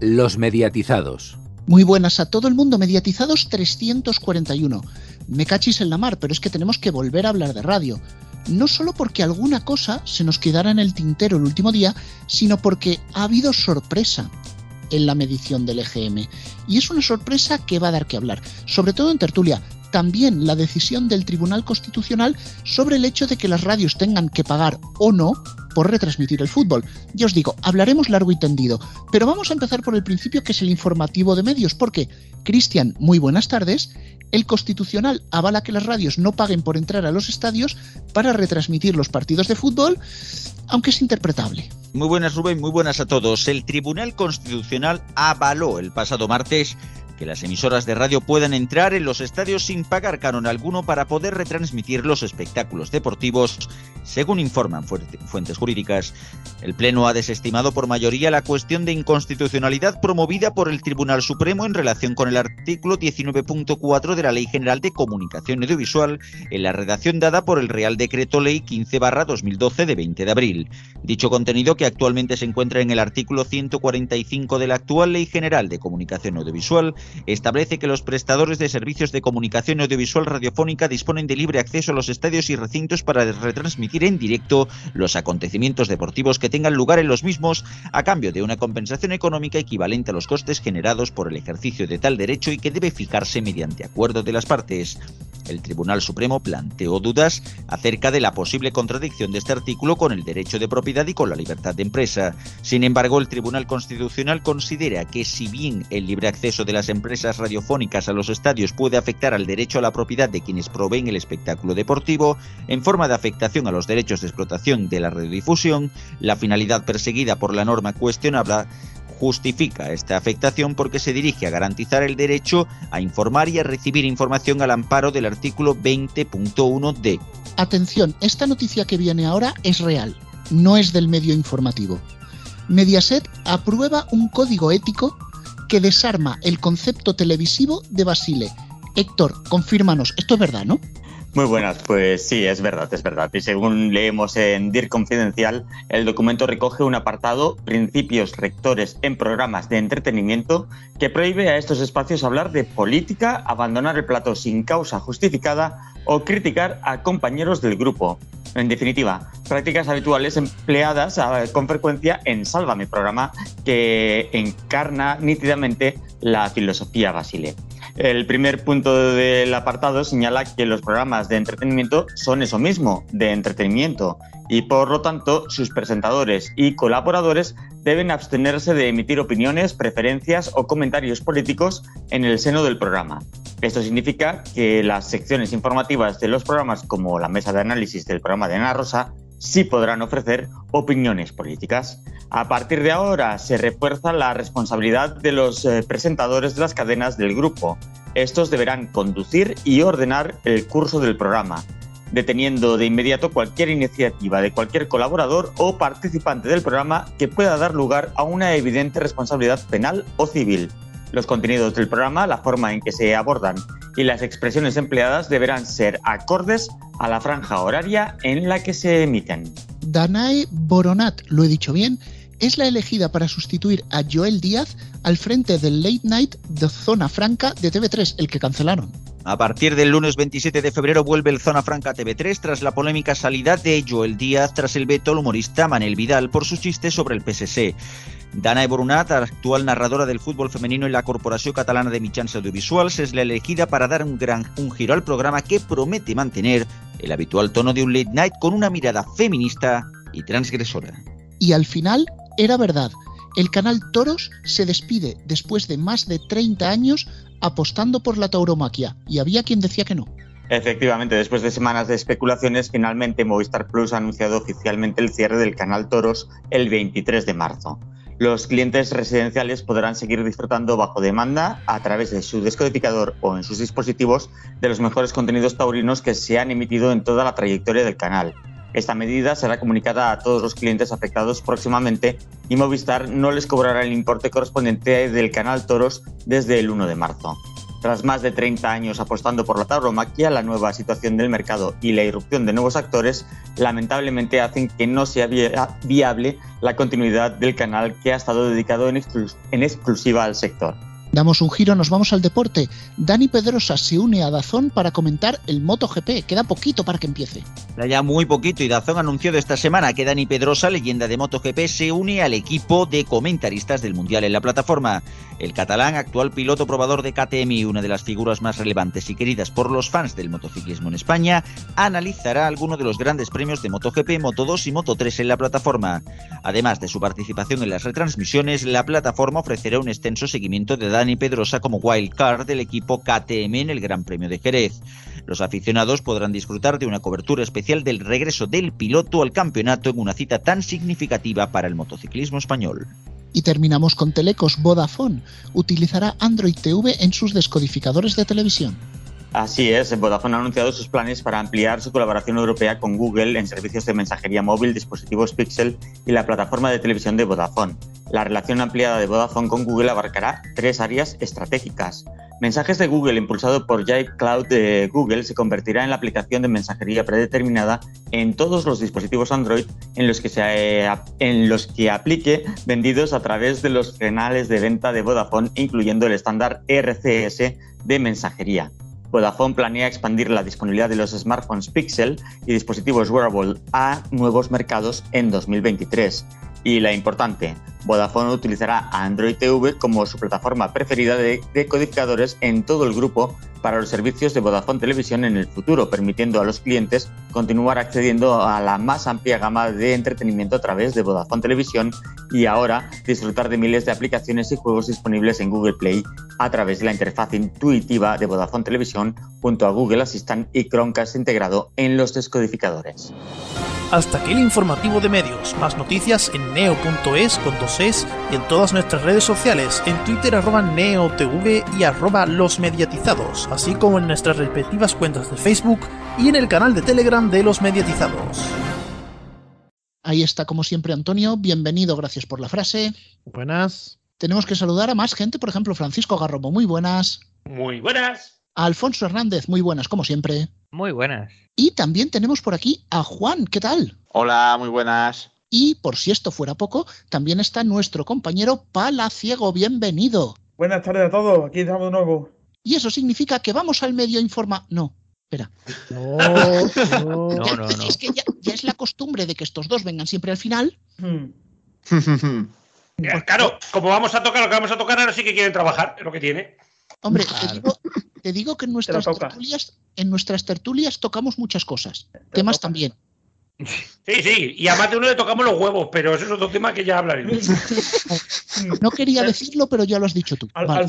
Los mediatizados. Muy buenas a todo el mundo, mediatizados 341. Me cachis en la mar, pero es que tenemos que volver a hablar de radio. No solo porque alguna cosa se nos quedara en el tintero el último día, sino porque ha habido sorpresa en la medición del EGM. Y es una sorpresa que va a dar que hablar, sobre todo en tertulia. También la decisión del Tribunal Constitucional sobre el hecho de que las radios tengan que pagar o no por retransmitir el fútbol. Ya os digo, hablaremos largo y tendido, pero vamos a empezar por el principio que es el informativo de medios, porque, Cristian, muy buenas tardes, el Constitucional avala que las radios no paguen por entrar a los estadios para retransmitir los partidos de fútbol, aunque es interpretable. Muy buenas Rubén, muy buenas a todos. El Tribunal Constitucional avaló el pasado martes que las emisoras de radio puedan entrar en los estadios sin pagar canon alguno para poder retransmitir los espectáculos deportivos, según informan fuentes jurídicas. El Pleno ha desestimado por mayoría la cuestión de inconstitucionalidad promovida por el Tribunal Supremo en relación con el artículo 19.4 de la Ley General de Comunicación Audiovisual en la redacción dada por el Real Decreto Ley 15-2012 de 20 de abril. Dicho contenido, que actualmente se encuentra en el artículo 145 de la actual Ley General de Comunicación Audiovisual, establece que los prestadores de servicios de comunicación audiovisual radiofónica disponen de libre acceso a los estadios y recintos para retransmitir en directo los acontecimientos deportivos que tengan lugar en los mismos a cambio de una compensación económica equivalente a los costes generados por el ejercicio de tal derecho y que debe fijarse mediante acuerdo de las partes. El Tribunal Supremo planteó dudas acerca de la posible contradicción de este artículo con el derecho de propiedad y con la libertad de empresa. Sin embargo, el Tribunal Constitucional considera que si bien el libre acceso de las empresas radiofónicas a los estadios puede afectar al derecho a la propiedad de quienes proveen el espectáculo deportivo, en forma de afectación a los derechos de explotación de la radiodifusión, la finalidad perseguida por la norma cuestionable justifica esta afectación porque se dirige a garantizar el derecho a informar y a recibir información al amparo del artículo 20.1d. Atención, esta noticia que viene ahora es real, no es del medio informativo. Mediaset aprueba un código ético que desarma el concepto televisivo de Basile. Héctor, confírmanos, esto es verdad, ¿no? Muy buenas, pues sí, es verdad, es verdad. Y según leemos en DIR Confidencial, el documento recoge un apartado, Principios Rectores en Programas de Entretenimiento, que prohíbe a estos espacios hablar de política, abandonar el plato sin causa justificada o criticar a compañeros del grupo. En definitiva, prácticas habituales empleadas ah, con frecuencia en Sálvame, programa que encarna nítidamente la filosofía Basile. El primer punto del apartado señala que los programas de entretenimiento son eso mismo, de entretenimiento, y por lo tanto sus presentadores y colaboradores deben abstenerse de emitir opiniones, preferencias o comentarios políticos en el seno del programa. Esto significa que las secciones informativas de los programas como la mesa de análisis del programa de Ana Rosa sí podrán ofrecer opiniones políticas. A partir de ahora se refuerza la responsabilidad de los eh, presentadores de las cadenas del grupo. Estos deberán conducir y ordenar el curso del programa, deteniendo de inmediato cualquier iniciativa de cualquier colaborador o participante del programa que pueda dar lugar a una evidente responsabilidad penal o civil. Los contenidos del programa, la forma en que se abordan y las expresiones empleadas deberán ser acordes a la franja horaria en la que se emiten. Danae Boronat, lo he dicho bien, es la elegida para sustituir a Joel Díaz al frente del Late Night de Zona Franca de TV3, el que cancelaron. A partir del lunes 27 de febrero vuelve el Zona Franca TV3 tras la polémica salida de Joel Díaz tras el veto al humorista Manel Vidal por sus chistes sobre el PSC. Dana Eborunat, actual narradora del fútbol femenino en la Corporación Catalana de Mitjans Audiovisuals, es la elegida para dar un gran un giro al programa que promete mantener el habitual tono de un late night con una mirada feminista y transgresora. Y al final era verdad. El canal Toros se despide después de más de 30 años apostando por la tauromaquia y había quien decía que no. Efectivamente, después de semanas de especulaciones, finalmente Movistar Plus ha anunciado oficialmente el cierre del canal Toros el 23 de marzo los clientes residenciales podrán seguir disfrutando bajo demanda a través de su descodificador o en sus dispositivos de los mejores contenidos taurinos que se han emitido en toda la trayectoria del canal. Esta medida será comunicada a todos los clientes afectados próximamente y Movistar no les cobrará el importe correspondiente del canal Toros desde el 1 de marzo. Tras más de 30 años apostando por la tauromaquia, la nueva situación del mercado y la irrupción de nuevos actores lamentablemente hacen que no sea viable la continuidad del canal que ha estado dedicado en, exclusiva al sector. Damos un giro, nos vamos al deporte. Dani Pedrosa se une a Dazón para comentar el MotoGP. Queda poquito para que empiece. Ya muy poquito y Dazón anunció esta semana que Dani Pedrosa, leyenda de MotoGP, se une al equipo de comentaristas del Mundial en la plataforma. El catalán, actual piloto probador de KTM y una de las figuras más relevantes y queridas por los fans del motociclismo en España, analizará algunos de los grandes premios de MotoGP, Moto2 y Moto3 en la plataforma. Además de su participación en las retransmisiones, la plataforma ofrecerá un extenso seguimiento de Dani Dani Pedrosa como wildcard del equipo KTM en el Gran Premio de Jerez. Los aficionados podrán disfrutar de una cobertura especial del regreso del piloto al campeonato en una cita tan significativa para el motociclismo español. Y terminamos con Telecos Vodafone. Utilizará Android TV en sus descodificadores de televisión. Así es, Vodafone ha anunciado sus planes para ampliar su colaboración europea con Google en servicios de mensajería móvil, dispositivos Pixel y la plataforma de televisión de Vodafone. La relación ampliada de Vodafone con Google abarcará tres áreas estratégicas. Mensajes de Google impulsado por Jive Cloud de Google se convertirá en la aplicación de mensajería predeterminada en todos los dispositivos Android en los que, se, eh, en los que aplique vendidos a través de los canales de venta de Vodafone, incluyendo el estándar RCS de mensajería. Vodafone planea expandir la disponibilidad de los smartphones Pixel y dispositivos wearable a nuevos mercados en 2023. Y la importante, Vodafone utilizará Android TV como su plataforma preferida de decodificadores en todo el grupo para los servicios de Vodafone Televisión en el futuro, permitiendo a los clientes continuar accediendo a la más amplia gama de entretenimiento a través de Vodafone Televisión y ahora disfrutar de miles de aplicaciones y juegos disponibles en Google Play a través de la interfaz intuitiva de Vodafone Televisión junto a Google Assistant y Chromecast integrado en los descodificadores. Hasta aquí el informativo de medios. Más noticias en neo.es con dos es y en todas nuestras redes sociales, en Twitter arroba neotv y arroba los mediatizados, así como en nuestras respectivas cuentas de Facebook y en el canal de Telegram de los mediatizados. Ahí está, como siempre, Antonio. Bienvenido, gracias por la frase. Buenas. Tenemos que saludar a más gente, por ejemplo, Francisco Garrobo, muy buenas. Muy buenas. Alfonso Hernández, muy buenas, como siempre. Muy buenas. Y también tenemos por aquí a Juan, ¿qué tal? Hola, muy buenas. Y por si esto fuera poco, también está nuestro compañero Palaciego, bienvenido. Buenas tardes a todos, aquí estamos de nuevo. Y eso significa que vamos al medio informa. No, espera. No, no, no, Es que ya, es la costumbre de que estos dos vengan siempre al final. Hmm. claro, como vamos a tocar lo que vamos a tocar, ahora sí que quieren trabajar, es lo que tiene. Hombre, te digo, que en nuestras, tertulias, en nuestras tertulias tocamos muchas cosas. Temas también. Sí, sí, y a más de uno le tocamos los huevos, pero eso es otro tema que ya hablaremos. No quería decirlo, pero ya lo has dicho tú. Al,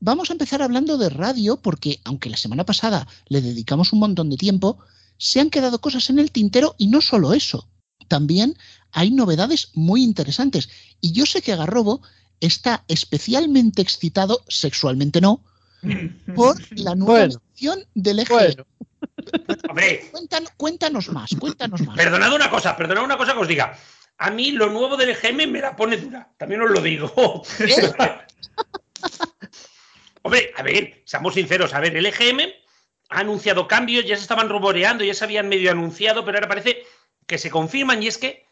Vamos a empezar hablando de radio, porque aunque la semana pasada le dedicamos un montón de tiempo, se han quedado cosas en el tintero y no solo eso. También hay novedades muy interesantes. Y yo sé que Garrobo está especialmente excitado, sexualmente no, por la nueva edición del eje. Hombre, cuéntanos, más, cuéntanos más. Perdonad una cosa, perdonad una cosa que os diga. A mí lo nuevo del EGM me la pone dura, también os lo digo. Hombre, a ver, seamos sinceros, a ver, el EGM ha anunciado cambios, ya se estaban rumoreando, ya se habían medio anunciado, pero ahora parece que se confirman y es que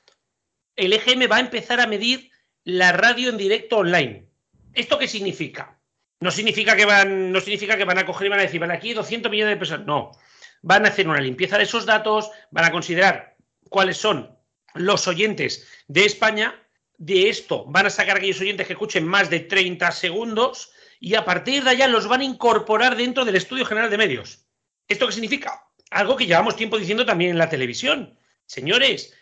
el EGM va a empezar a medir la radio en directo online. ¿Esto qué significa? No significa que van, no significa que van a coger y van a decir, van aquí 200 millones de personas. No, van a hacer una limpieza de esos datos, van a considerar cuáles son los oyentes de España. De esto van a sacar aquellos oyentes que escuchen más de 30 segundos y a partir de allá los van a incorporar dentro del Estudio General de Medios. ¿Esto qué significa? Algo que llevamos tiempo diciendo también en la televisión. Señores,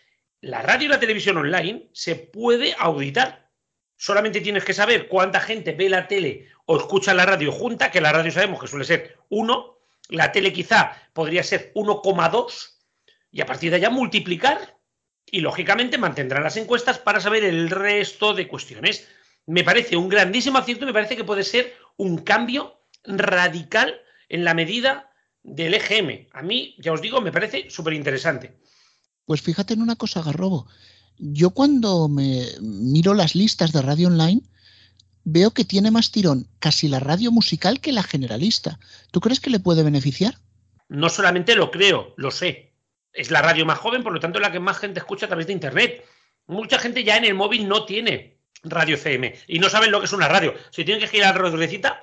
la radio y la televisión online se puede auditar. Solamente tienes que saber cuánta gente ve la tele o escucha la radio junta, que la radio sabemos que suele ser uno, la tele quizá podría ser 1,2 y a partir de allá multiplicar y lógicamente mantendrán las encuestas para saber el resto de cuestiones. Me parece un grandísimo acierto, me parece que puede ser un cambio radical en la medida del EGM. A mí, ya os digo, me parece súper interesante. Pues fíjate en una cosa, Garrobo. Yo cuando me miro las listas de radio online, veo que tiene más tirón casi la radio musical que la generalista. ¿Tú crees que le puede beneficiar? No solamente lo creo, lo sé. Es la radio más joven, por lo tanto, la que más gente escucha a través de Internet. Mucha gente ya en el móvil no tiene radio FM y no saben lo que es una radio. Si tienen que girar la ruedecita,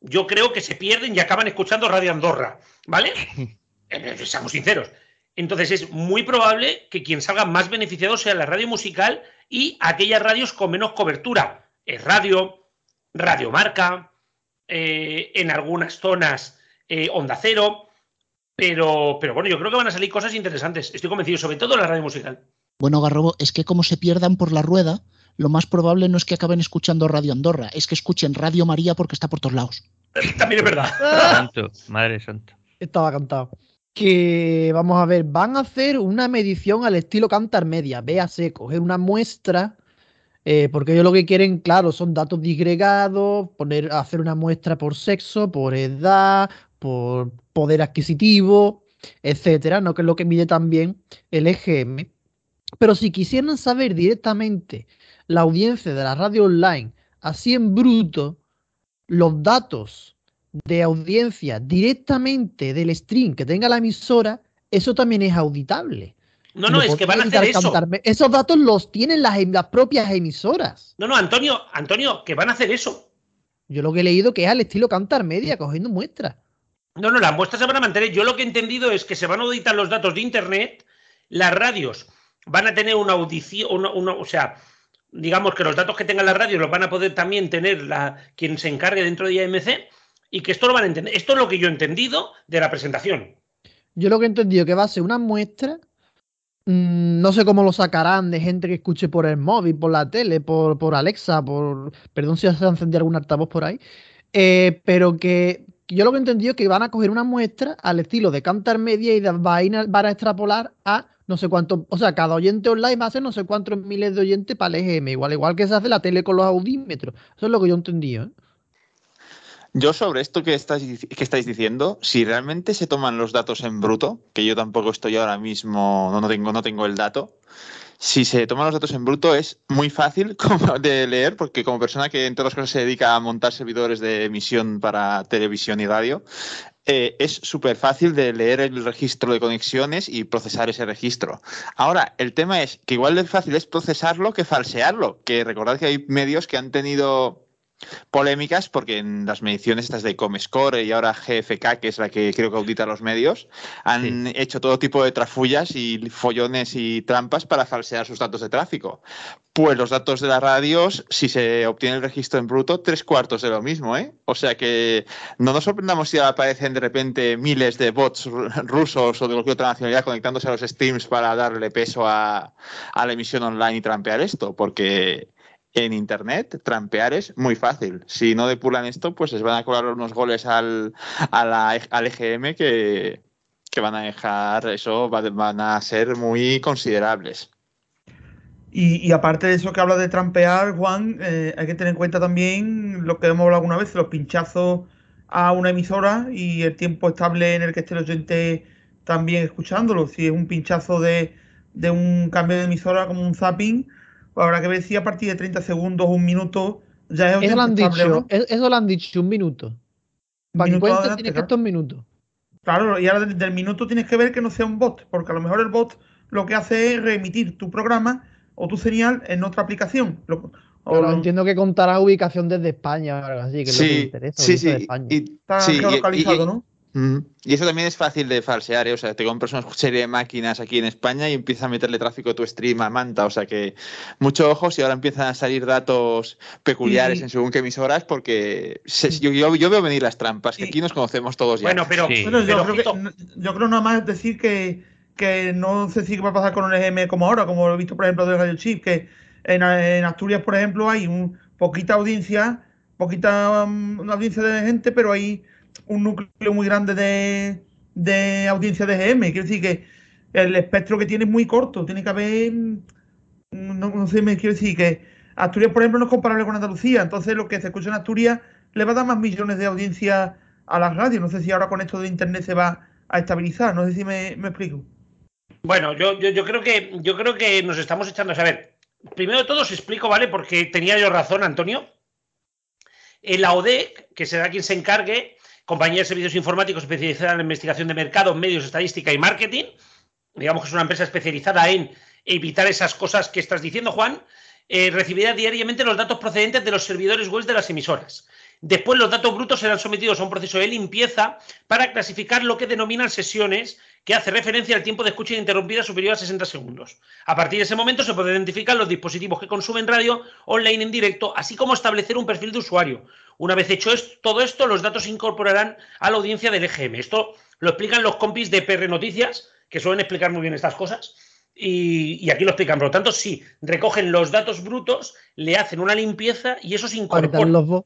yo creo que se pierden y acaban escuchando Radio Andorra, ¿vale? Eh, seamos sinceros. Entonces es muy probable que quien salga más beneficiado sea la radio musical y aquellas radios con menos cobertura. Es radio, Radio Marca, eh, en algunas zonas eh, Onda Cero, pero, pero bueno, yo creo que van a salir cosas interesantes. Estoy convencido, sobre todo la radio musical. Bueno, Garrobo, es que como se pierdan por la rueda, lo más probable no es que acaben escuchando Radio Andorra, es que escuchen Radio María porque está por todos lados. También es verdad. Santo, madre santa. Estaba cantado. Que vamos a ver, van a hacer una medición al estilo Cantar Media, véase, coger una muestra, eh, porque ellos lo que quieren, claro, son datos disgregados, poner, hacer una muestra por sexo, por edad, por poder adquisitivo, etcétera, ¿no? Que es lo que mide también el EGM. Pero si quisieran saber directamente la audiencia de la radio online, así en bruto, los datos de audiencia directamente del stream que tenga la emisora, eso también es auditable. No, no, es que van a hacer eso. Esos datos los tienen las, las, propias emisoras. No, no, Antonio, Antonio, que van a hacer eso. Yo lo que he leído que es al estilo Cantar Media, cogiendo muestras. No, no, las muestras se van a mantener. Yo lo que he entendido es que se van a auditar los datos de Internet, las radios van a tener una audición, una, una, o sea, digamos que los datos que tengan las radios los van a poder también tener la, quien se encargue dentro de IMC y que esto lo van a entender. Esto es lo que yo he entendido de la presentación. Yo lo que he entendido que va a ser una muestra, no sé cómo lo sacarán de gente que escuche por el móvil, por la tele, por, por Alexa, por... Perdón si se encendido algún altavoz por ahí. Eh, pero que yo lo que he entendido es que van a coger una muestra al estilo de Cantar Media y van a, van a extrapolar a no sé cuánto, o sea, cada oyente online va a ser no sé cuántos miles de oyentes para el EGM, igual, igual que se hace la tele con los audímetros. Eso es lo que yo he entendido. ¿eh? Yo sobre esto que estáis, diciendo, si realmente se toman los datos en bruto, que yo tampoco estoy ahora mismo, no, no, tengo, no tengo el dato, si se toman los datos en bruto es muy fácil de leer, porque como persona que en todas las cosas se dedica a montar servidores de emisión para televisión y radio, eh, es súper fácil de leer el registro de conexiones y procesar ese registro. Ahora, el tema es que igual de fácil es procesarlo que falsearlo, que recordad que hay medios que han tenido polémicas porque en las mediciones estas de Comescore y ahora GFK, que es la que creo que audita los medios, han sí. hecho todo tipo de trafullas y follones y trampas para falsear sus datos de tráfico. Pues los datos de las radios, si se obtiene el registro en bruto, tres cuartos de lo mismo, ¿eh? O sea que no nos sorprendamos si aparecen de repente miles de bots rusos o de cualquier otra nacionalidad conectándose a los streams para darle peso a, a la emisión online y trampear esto, porque en Internet, trampear es muy fácil. Si no depuran esto, pues les van a cobrar unos goles al, a la, al EGM que, que, van a dejar, eso van a ser muy considerables. Y, y aparte de eso que habla de trampear, Juan, eh, hay que tener en cuenta también lo que hemos hablado alguna vez, los pinchazos a una emisora y el tiempo estable en el que esté el oyente también escuchándolo. Si es un pinchazo de, de un cambio de emisora como un zapping, Habrá que ver si a partir de 30 segundos, un minuto, ya es eso lo han dicho, ¿no? Eso lo han dicho, un minuto. Para Minuto que cuente adelante, tiene que estos minutos. Claro, y ahora del, del minuto tienes que ver que no sea un bot, porque a lo mejor el bot lo que hace es remitir tu programa o tu señal en otra aplicación. Lo- o Pero lo- entiendo que contará ubicación desde España o algo así, que es lo que me Sí, interesa. sí, sí. España. Y, está sí, y- y- ¿no? Y eso también es fácil de falsear, ¿eh? O sea, te compras una serie de máquinas aquí en España y empiezas a meterle tráfico a tu stream a Manta. O sea que mucho ojo si ahora empiezan a salir datos peculiares Y- en según qué emisoras, porque se- yo, yo, yo veo venir las trampas, que Y- aquí nos conocemos todos ya. Bueno, pero, Sí. Bueno, yo, pero creo que, yo creo nada más decir que, que no sé si va a pasar con un EGM como ahora, como lo he visto, por ejemplo, de Radio Chip, que en, en Asturias, por ejemplo, hay un, poquita audiencia, poquita um, una audiencia de gente, pero hay un núcleo muy grande de, de audiencia de EGM. Quiero decir que el espectro que tiene es muy corto, tiene que haber, mm, no, no sé, me quiero decir que Asturias, por ejemplo, no es comparable con Andalucía, entonces lo que se escucha en Asturias le va a dar más millones de audiencia a las radios. No sé si ahora con esto de internet se va a estabilizar. No sé si me, explico. Bueno, yo, yo, creo que yo creo que nos estamos echando. A ver, primero de todo os explico, ¿vale? Porque tenía yo razón, Antonio. la ODEC, que será quien se encargue, compañía de servicios informáticos especializada en investigación de mercado, medios, estadística y marketing, digamos que es una empresa especializada en evitar esas cosas que estás diciendo, Juan, eh, recibirá diariamente los datos procedentes de los servidores web de las emisoras. Después los datos brutos serán sometidos a un proceso de limpieza para clasificar lo que denominan sesiones, que hace referencia al tiempo de escucha interrumpida superior a 60 segundos. A partir de ese momento se pueden identificar los dispositivos que consumen radio online en directo, así como establecer un perfil de usuario. Una vez hecho todo esto, los datos se incorporarán a la audiencia del EGM. Esto lo explican los compis de PR Noticias, que suelen explicar muy bien estas cosas. Y, aquí lo explican. Por lo tanto, sí, recogen los datos brutos, le hacen una limpieza y eso se incorpora.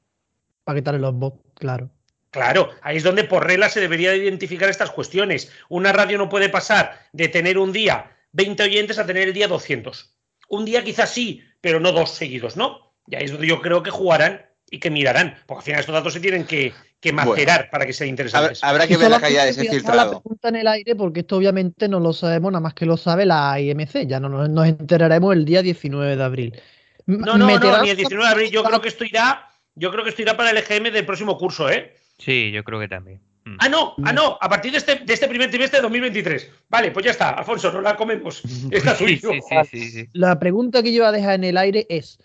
Para quitarle los bots, claro. Claro, ahí es donde por regla se debería identificar estas cuestiones. Una radio no puede pasar de tener un día 20 oyentes a tener el día 200. Un día quizás sí, pero no dos seguidos, ¿no? Y ahí es donde yo creo que jugarán y que mirarán, porque al final estos datos se tienen que, que macerar para que sean interesantes. Habrá que ver la calidad de ese filtrado. la pregunta en el aire porque esto obviamente no lo sabemos, nada más que lo sabe la IMC, ya no nos, enteraremos el día 19 de abril. No, no, no, ni el 19 de abril, yo creo que esto irá yo creo que esto irá para el EGM del próximo curso, ¿eh? Sí, yo creo que también. Mm. Ah, no, ah, no, a partir de este, de este primer trimestre de 2023. Vale, pues ya está, Alfonso, no la comemos. Está sí, sí, sí, la pregunta que yo iba a dejar en el aire es: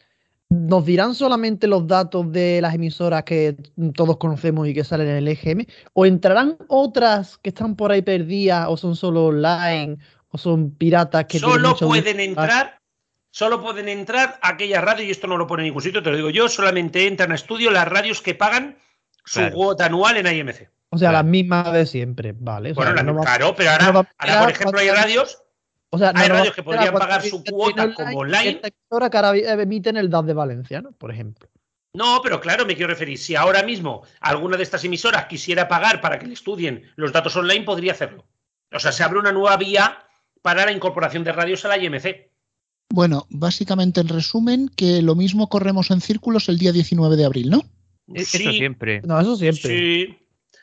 ¿nos dirán solamente los datos de las emisoras que todos conocemos y que salen en el EGM? ¿O entrarán otras que están por ahí perdidas o son solo online o son piratas que... Solo pueden entrar Solo pueden entrar aquellas radios, y esto no lo pone en ningún sitio, te lo digo yo, solamente entran a estudio las radios que pagan su cuota anual en IMC. O sea, las mismas de siempre, ¿vale? bueno, claro, pero ahora, por ejemplo, hay radios. O sea, hay radios que podrían pagar su cuota como online. Ahora que ahora emiten el DAS de Valencia, ¿no? Por ejemplo. No, pero claro, me quiero referir. Si ahora mismo alguna de estas emisoras quisiera pagar para que le estudien los datos online, podría hacerlo. O sea, se abre una nueva vía para la incorporación de radios a la IMC. Bueno, básicamente en resumen, que lo mismo corremos en círculos el día 19 de abril, ¿no? Eso siempre. No, eso siempre. Sí.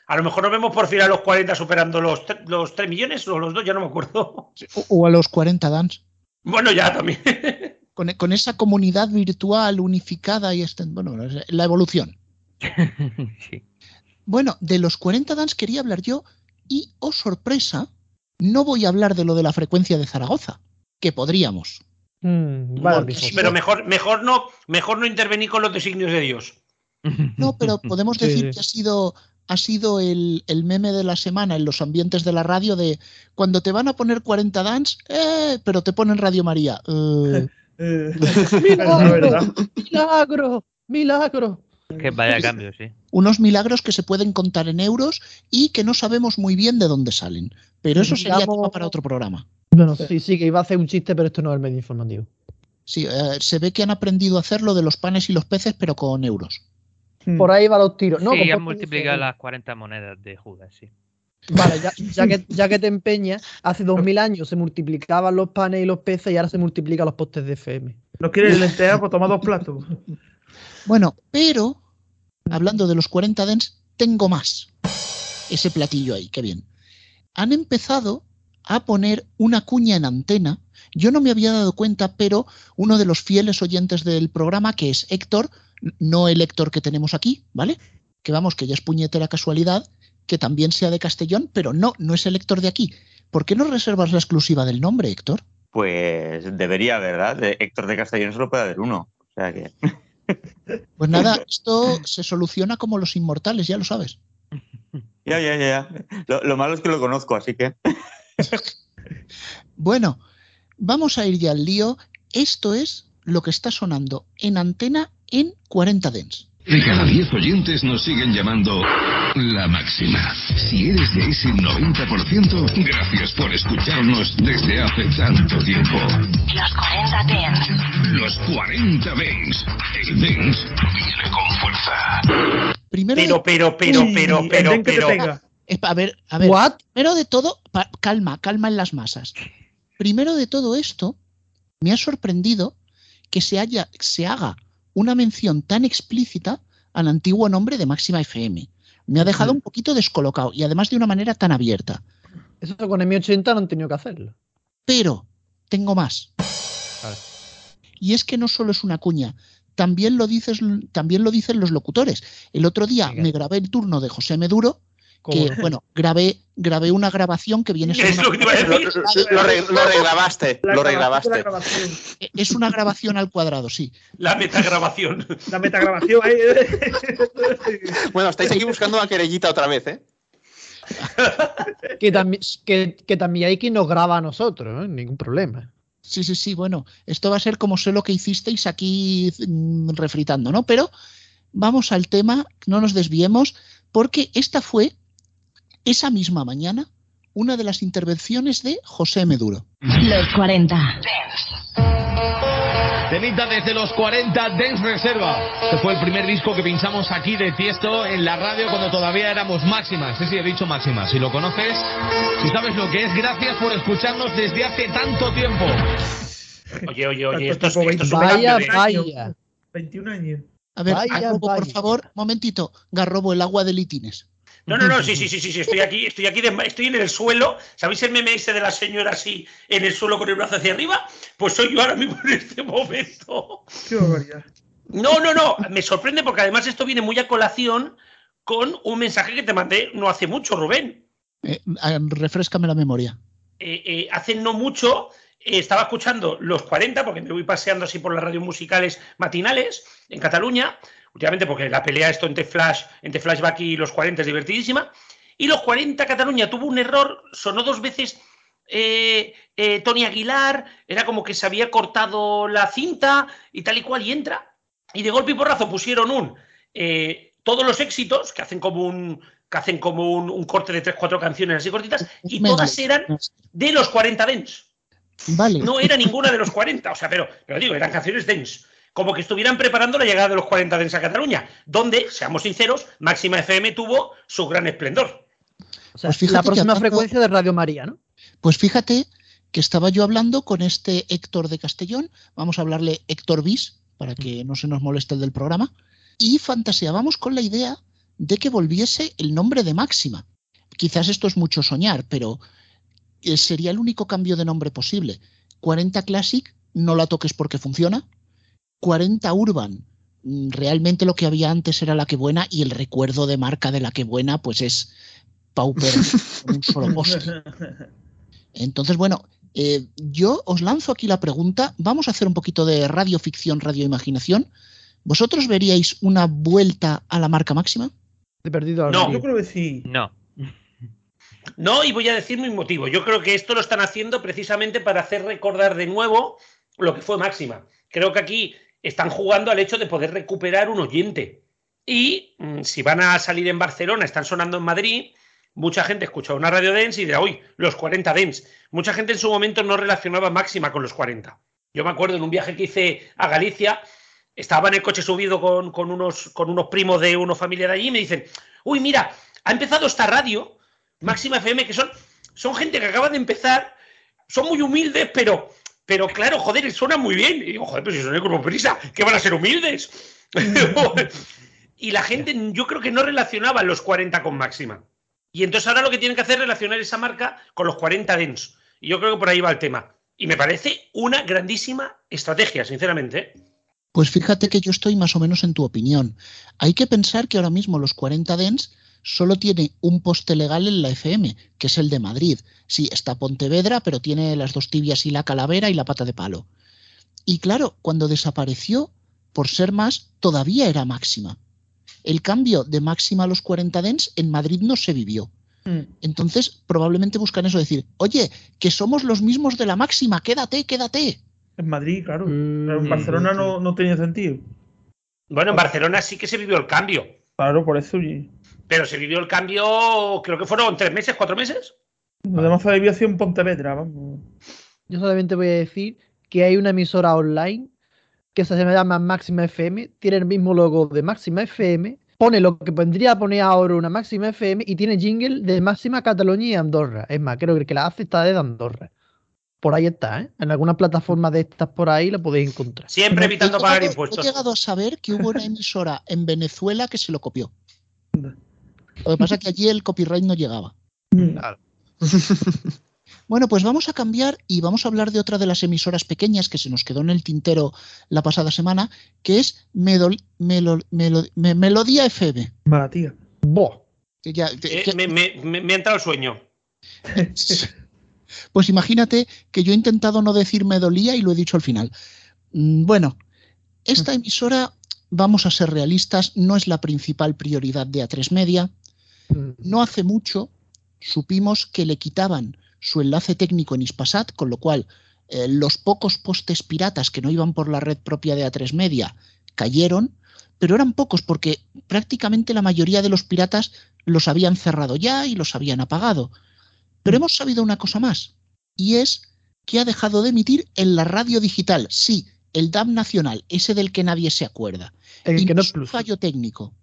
A lo mejor nos vemos por fin a los 40 superando los, los 3 millones o los 2, ya no me acuerdo. O, a los 40 dans. Bueno, ya también. Con, esa comunidad virtual unificada y este, bueno, la evolución. sí. Bueno, de los 40 dans quería hablar yo y, oh sorpresa, no voy a hablar de lo de la frecuencia de Zaragoza, que podríamos. Mm, pero mejor, mejor, no, mejor no intervenir con los designios de Dios. No, pero podemos decir que ha sido, ha sido el, meme de la semana en los ambientes de la radio de cuando te van a poner 40 dance, eh, pero te ponen Radio María. Eh. milagro, milagro, milagro. Que vaya cambio, sí. Unos milagros que se pueden contar en euros y que no sabemos muy bien de dónde salen. Pero eso sería tema para otro programa. Bueno, sí, sí, que iba a hacer un chiste, pero esto no es el medio informativo. Sí, eh, se ve que han aprendido a hacer lo de los panes y los peces, pero con euros. Por ahí va los tiros. No, sí, han multiplicado las 40 monedas de Judas, sí. Vale, ya, que, ya que te empeñas, hace 2000 años se multiplicaban los panes y los peces y ahora se multiplican los postes de FM. ¿No quieres lentejas? Pues toma dos platos. Bueno, pero, hablando de los 40 dens, tengo más. Ese platillo ahí, qué bien. Han empezado a poner una cuña en antena. Yo no me había dado cuenta, pero uno de los fieles oyentes del programa, que es Héctor, no el Héctor que tenemos aquí, ¿vale? Que vamos, que ya es puñetera casualidad, que también sea de Castellón, pero no, no es el Héctor de aquí. ¿Por qué no reservas la exclusiva del nombre, Héctor? Pues debería, ¿verdad? De Héctor de Castellón solo puede haber uno. O sea que. Pues nada, esto se soluciona como los inmortales, ya lo sabes. Ya, ya, ya. Lo, lo malo es que lo conozco, así que. bueno, vamos a ir ya al lío. Esto es lo que está sonando en antena en 40 Dens. De cada 10 oyentes nos siguen llamando la máxima. Si eres de ese 90%, gracias por escucharnos desde hace tanto tiempo. Los 40 Dens. Los 40 Dens. El Dens viene con fuerza. Primero pero, pero, pero, pero, pero, pero. A ver, a ver. Primero de todo, calma, calma en las masas. Primero de todo esto, me ha sorprendido que se, haya, se haga una mención tan explícita al antiguo nombre de Máxima FM. Me ha dejado un poquito descolocado y además de una manera tan abierta. Eso con M80 no han tenido que hacerlo. Pero tengo más. Y es que no solo es una cuña, también lo, dices, también lo dicen los locutores. El otro día Venga. me grabé el turno de José Meduro, ¿Cómo que, bueno, grabé, grabé una grabación que viene Es lo que te iba a Lo, decir. lo re- lo regrabaste, La lo regrabaste. Grabación, Es una grabación al cuadrado, sí. La metagrabación. la metagrabación. Bueno, estáis aquí buscando una querellita otra vez, ¿eh? Que, también que, que también hay quien nos graba a nosotros, ¿eh? ningún problema. Sí, sí, sí, bueno, esto va a ser como sé lo que hicisteis aquí mm, refritando, ¿no? Pero vamos al tema, no nos desviemos, porque esta fue, esa misma mañana, una de las intervenciones de José Meduro. Los 40. Temita desde los 40 Dance Reserva. Este fue el primer disco que pinchamos aquí de Tiesto en la radio cuando todavía éramos máximas. Sí, sí, he dicho máximas. Si lo conoces, si sabes lo que es, gracias por escucharnos desde hace tanto tiempo. Oye, oye, oye, esto es, esto es un Vaya, vaya. 21 años. A ver, Vaya, Garrobo, por favor, momentito, Garrobo, el agua de litines. No, no, no, sí, sí, sí, sí, sí, estoy aquí, estoy aquí, de- estoy en el suelo. ¿Sabéis el meme ese de la señora así en el suelo con el brazo hacia arriba? Pues soy yo ahora mismo en este momento. Qué barbaridad. No, no, no, me sorprende porque además esto viene muy a colación con un mensaje que te mandé no hace mucho, Rubén. Eh, refrescame la memoria. Eh, eh, hace no mucho eh, estaba escuchando los 40, porque me voy paseando así por las radios musicales matinales en Cataluña, últimamente porque la pelea esto entre Flash, entre Flashback y los 40 es divertidísima. Y los 40 Cataluña tuvo un error, sonó dos veces eh, eh, Tony Aguilar, era como que se había cortado la cinta y tal y cual, y entra. Y de golpe y porrazo pusieron un eh, todos los éxitos, que hacen como un que hacen como un, un corte de tres, cuatro canciones así cortitas, y todas eran de los 40 Dents. Vale. No era ninguna de los 40, o sea, pero, pero digo, eran canciones Dents. Como que estuvieran preparando la llegada de los 40 Dents a Cataluña, donde, seamos sinceros, Máxima FM tuvo su gran esplendor. O sea, Pues la próxima hablando- frecuencia de Radio María, ¿no? Pues fíjate que estaba yo hablando con este Héctor de Castellón, vamos a hablarle Héctor Bis, para que no se nos moleste el del programa, y fantaseábamos con la idea de que volviese el nombre de Máxima. Quizás esto es mucho soñar, pero eh, sería el único cambio de nombre posible. 40 Classic, no la toques porque funciona. 40 Urban, mm, realmente lo que había antes era la que buena y el recuerdo de marca de la que buena pues es pauper con un solo poste. Entonces, bueno, eh, yo os lanzo aquí la pregunta. Vamos a hacer un poquito de radioficción, radioimaginación. ¿Vosotros veríais una vuelta a la marca máxima? He perdido al No. Yo creo que sí. No. No, y voy a decir mi motivo. Yo creo que esto lo están haciendo precisamente para hacer recordar de nuevo lo que fue Máxima. Creo que aquí están jugando al hecho de poder recuperar un oyente. Y mm, si van a salir en Barcelona, están sonando en Madrid, mucha gente escucha una radio dance y dirá, uy, los 40 dance. Mucha gente en su momento no relacionaba Máxima con los 40. Yo me acuerdo en un viaje que hice a Galicia, estaba en el coche subido con, con unos, con unos primos de una familia de allí y me dicen, uy, mira, ha empezado esta radio, Máxima FM, que son, son gente que acaba de empezar, son muy humildes, pero, pero claro, joder, suena muy bien. Y digo, joder, pero si son el Prisa, ¿qué van a ser humildes? y la gente, yo creo que no relacionaba los 40 con Máxima. Y entonces ahora lo que tienen que hacer es relacionar esa marca con los 40 Dens. Y yo creo que por ahí va el tema. Y me parece una grandísima estrategia, sinceramente. ¿eh? Pues fíjate que yo estoy más o menos en tu opinión. Hay que pensar que ahora mismo los 40 Dens solo tiene un poste legal en la FM, que es el de Madrid. Sí, está Pontevedra, pero tiene las dos tibias y la calavera y la pata de palo. Y claro, cuando desapareció, por ser más, todavía era máxima. El cambio de máxima a los 40 Dens en Madrid no se vivió. Mm. Entonces, probablemente buscan eso, decir, oye, que somos los mismos de la máxima, quédate, quédate. En Madrid, claro. Mm, Pero en Barcelona no, no tenía sentido. Bueno, en Barcelona sí que se vivió el cambio. Claro, por eso. y- Pero se vivió el cambio, creo que fueron tres meses, cuatro meses. Lo demás se vivió así en Pontevedra, vamos. Yo solamente voy a decir que hay una emisora online que se llama Máxima FM, tiene el mismo logo de Máxima FM, pone lo que vendría a poner ahora una Máxima FM y tiene jingle de Máxima Cataluña y Andorra. Es más, creo que el que la hace está de Andorra. Por ahí está, ¿eh? En alguna plataforma de estas por ahí la podéis encontrar. Siempre evitando pagar impuestos. He llegado a saber que hubo una emisora en Venezuela que se lo copió. Lo que pasa es que allí el copyright no llegaba. Mm. Bueno, pues vamos a cambiar y vamos a hablar de otra de las emisoras pequeñas que se nos quedó en el tintero la pasada semana, que es Medol- Melo- Melo- Me- Melodía FM. Mala tía. Buah. Que ya- que- Eh, que- me, me- me- ha entrado el sueño. Pues imagínate que yo he intentado no decir me dolía y lo he dicho al final. Mm, Bueno, esta emisora, vamos a ser realistas, no es la principal prioridad de A3 Media. No hace mucho supimos que le quitaban su enlace técnico en Ispasat, con lo cual eh, los pocos postes piratas que no iban por la red propia de A3 Media cayeron, pero eran pocos porque prácticamente la mayoría de los piratas los habían cerrado ya y los habían apagado. Pero hemos sabido una cosa más, y es que ha dejado de emitir en la radio digital, sí, el DAB nacional, ese del que nadie se acuerda. El y que no no es un fallo técnico.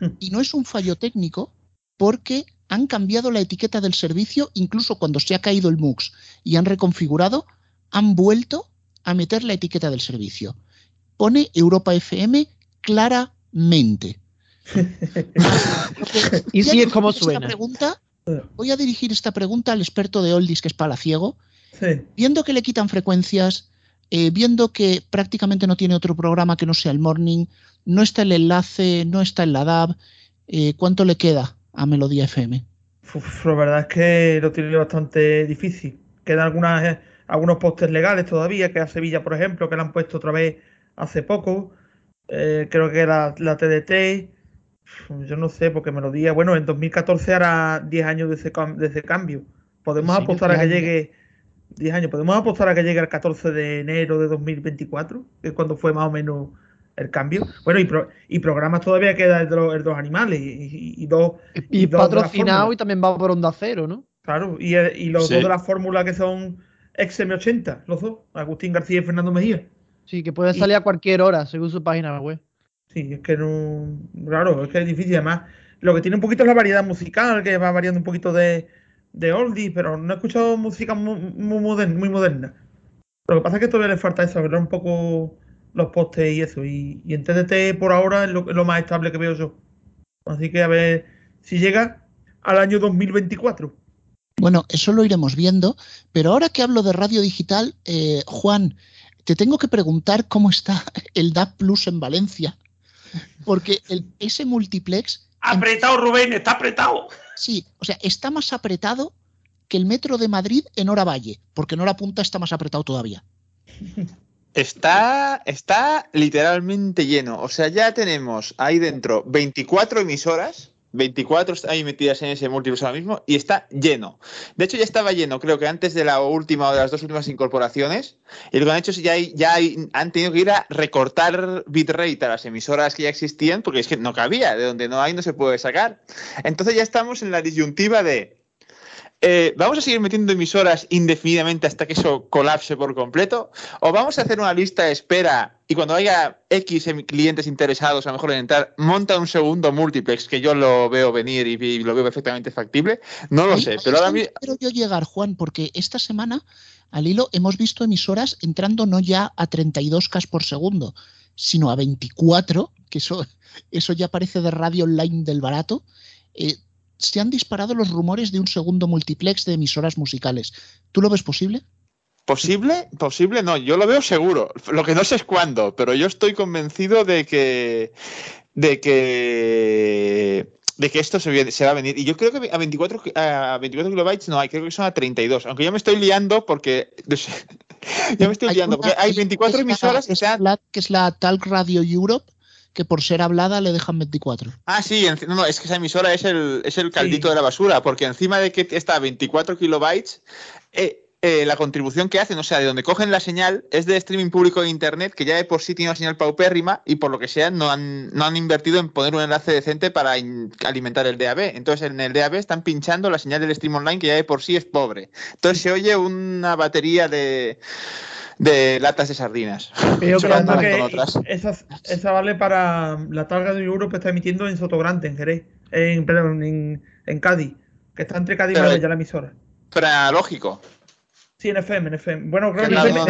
Y no es un fallo técnico porque han cambiado la etiqueta del servicio, incluso cuando se ha caído el MUX y han reconfigurado, han vuelto a meter la etiqueta del servicio. Pone Europa FM claramente. Y sí es como suena. pregunta- voy a dirigir esta pregunta al experto de Oldies, que es Palaciego. Sí. Viendo que le quitan frecuencias, eh, viendo que prácticamente no tiene otro programa que no sea el Morning, no está el enlace, no está en la DAB, eh, ¿cuánto le queda a Melodía FM? Uf, la verdad es que lo tiene bastante difícil. Quedan algunas, eh, algunos postes legales todavía, que a Sevilla, por ejemplo, que la han puesto otra vez hace poco. Eh, creo que la, la TDT. Yo no sé, porque Melodía, bueno, en 2014 hará 10 años de ese, de ese cambio. Podemos Sí, apostar a que 10 años. llegue 10 años. Podemos apostar a que llegue el 14 de enero de 2024, que es cuando fue más o menos el cambio. Bueno, y, pro- y programas todavía queda el de los, el de los animales y, y- y dos. Y dos la patrocinado y también va por onda cero, ¿no? Claro, y, y los Sí. dos de la fórmula que son XM80, los dos, Agustín García y Fernando Mejía. Sí, que puede Y- salir a cualquier hora, según su página web. Sí, es que no. Claro, es que es difícil. Además, lo que tiene un poquito es la variedad musical, que va variando un poquito de, de oldies, pero no he escuchado música muy, muy, moderna, muy moderna. Lo que pasa es que todavía le falta eso, arreglar un poco los postes y eso. Y, y en TDT por ahora es lo, es lo más estable que veo yo. Así que a ver si llega al año 2024. Bueno, eso lo iremos viendo, pero ahora que hablo de radio digital, eh, Juan, te tengo que preguntar cómo está el DAB Plus en Valencia, porque el, ese multiplex... Apretado, Rubén, está apretado. Sí, o sea, está más apretado que el metro de Madrid en hora valle, porque en hora punta está más apretado todavía. Está, está literalmente lleno. O sea, ya tenemos ahí dentro 24 emisoras. 24 ahí metidas en ese múltiples ahora mismo y está lleno. De hecho, ya estaba lleno, creo que antes de la última o de las dos últimas incorporaciones. Y lo que han hecho es ya, hay- ya hay- han tenido que ir a recortar bitrate a las emisoras que ya existían, porque es que no cabía, de donde no hay no se puede sacar. Entonces ya estamos en la disyuntiva de eh, ¿Vamos a seguir metiendo emisoras indefinidamente hasta que eso colapse por completo? ¿O vamos a hacer una lista de espera y cuando haya X em- clientes interesados a lo mejor en entrar, monta un segundo multiplex que yo lo veo venir y, y lo veo perfectamente factible? No lo Ahí- sé, ahí pero ahora mismo... quiero yo llegar, Juan, porque esta semana al hilo hemos visto emisoras entrando no ya a 32 K por segundo, sino a 24, que eso, eso ya parece de radio online del barato. Eh, se han disparado los rumores de un segundo multiplex de emisoras musicales. ¿Tú lo ves posible? ¿Posible? Posible no, yo lo veo seguro. Lo que no sé es cuándo, pero yo estoy convencido de que. de que. de que esto se, viene- se va a venir. Y yo creo que a 24, ki- a 24 kilobytes no hay, creo que son a 32. Aunque ya me estoy liando porque. no sé, ya me estoy liando porque hay 24 es la- emisoras que sean. la- que es la Talk Radio Europe, que por ser hablada le dejan 24. Ah, sí, no, no, es que esa emisora es el, es el caldito de la basura, porque encima de que está a 24 kilobytes, eh, eh, la contribución que hacen, o sea, de donde cogen la señal, es de streaming público de internet, que ya de por sí tiene una señal paupérrima y por lo que sea no han, no han invertido en poner un enlace decente para in- alimentar el DAB. Entonces en el DAB están pinchando la señal del stream online, que ya de por sí es pobre. Entonces se oye una batería de, de latas de sardinas. Pero que que otras. esa, esa vale para la targa de Europa está emitiendo en Sotogrande, en Jerez, en, perdón, en, en Cádiz, que está entre Cádiz y la emisora. Pero analógico. Sí, en FM, en FM. Bueno, creo que No, FM.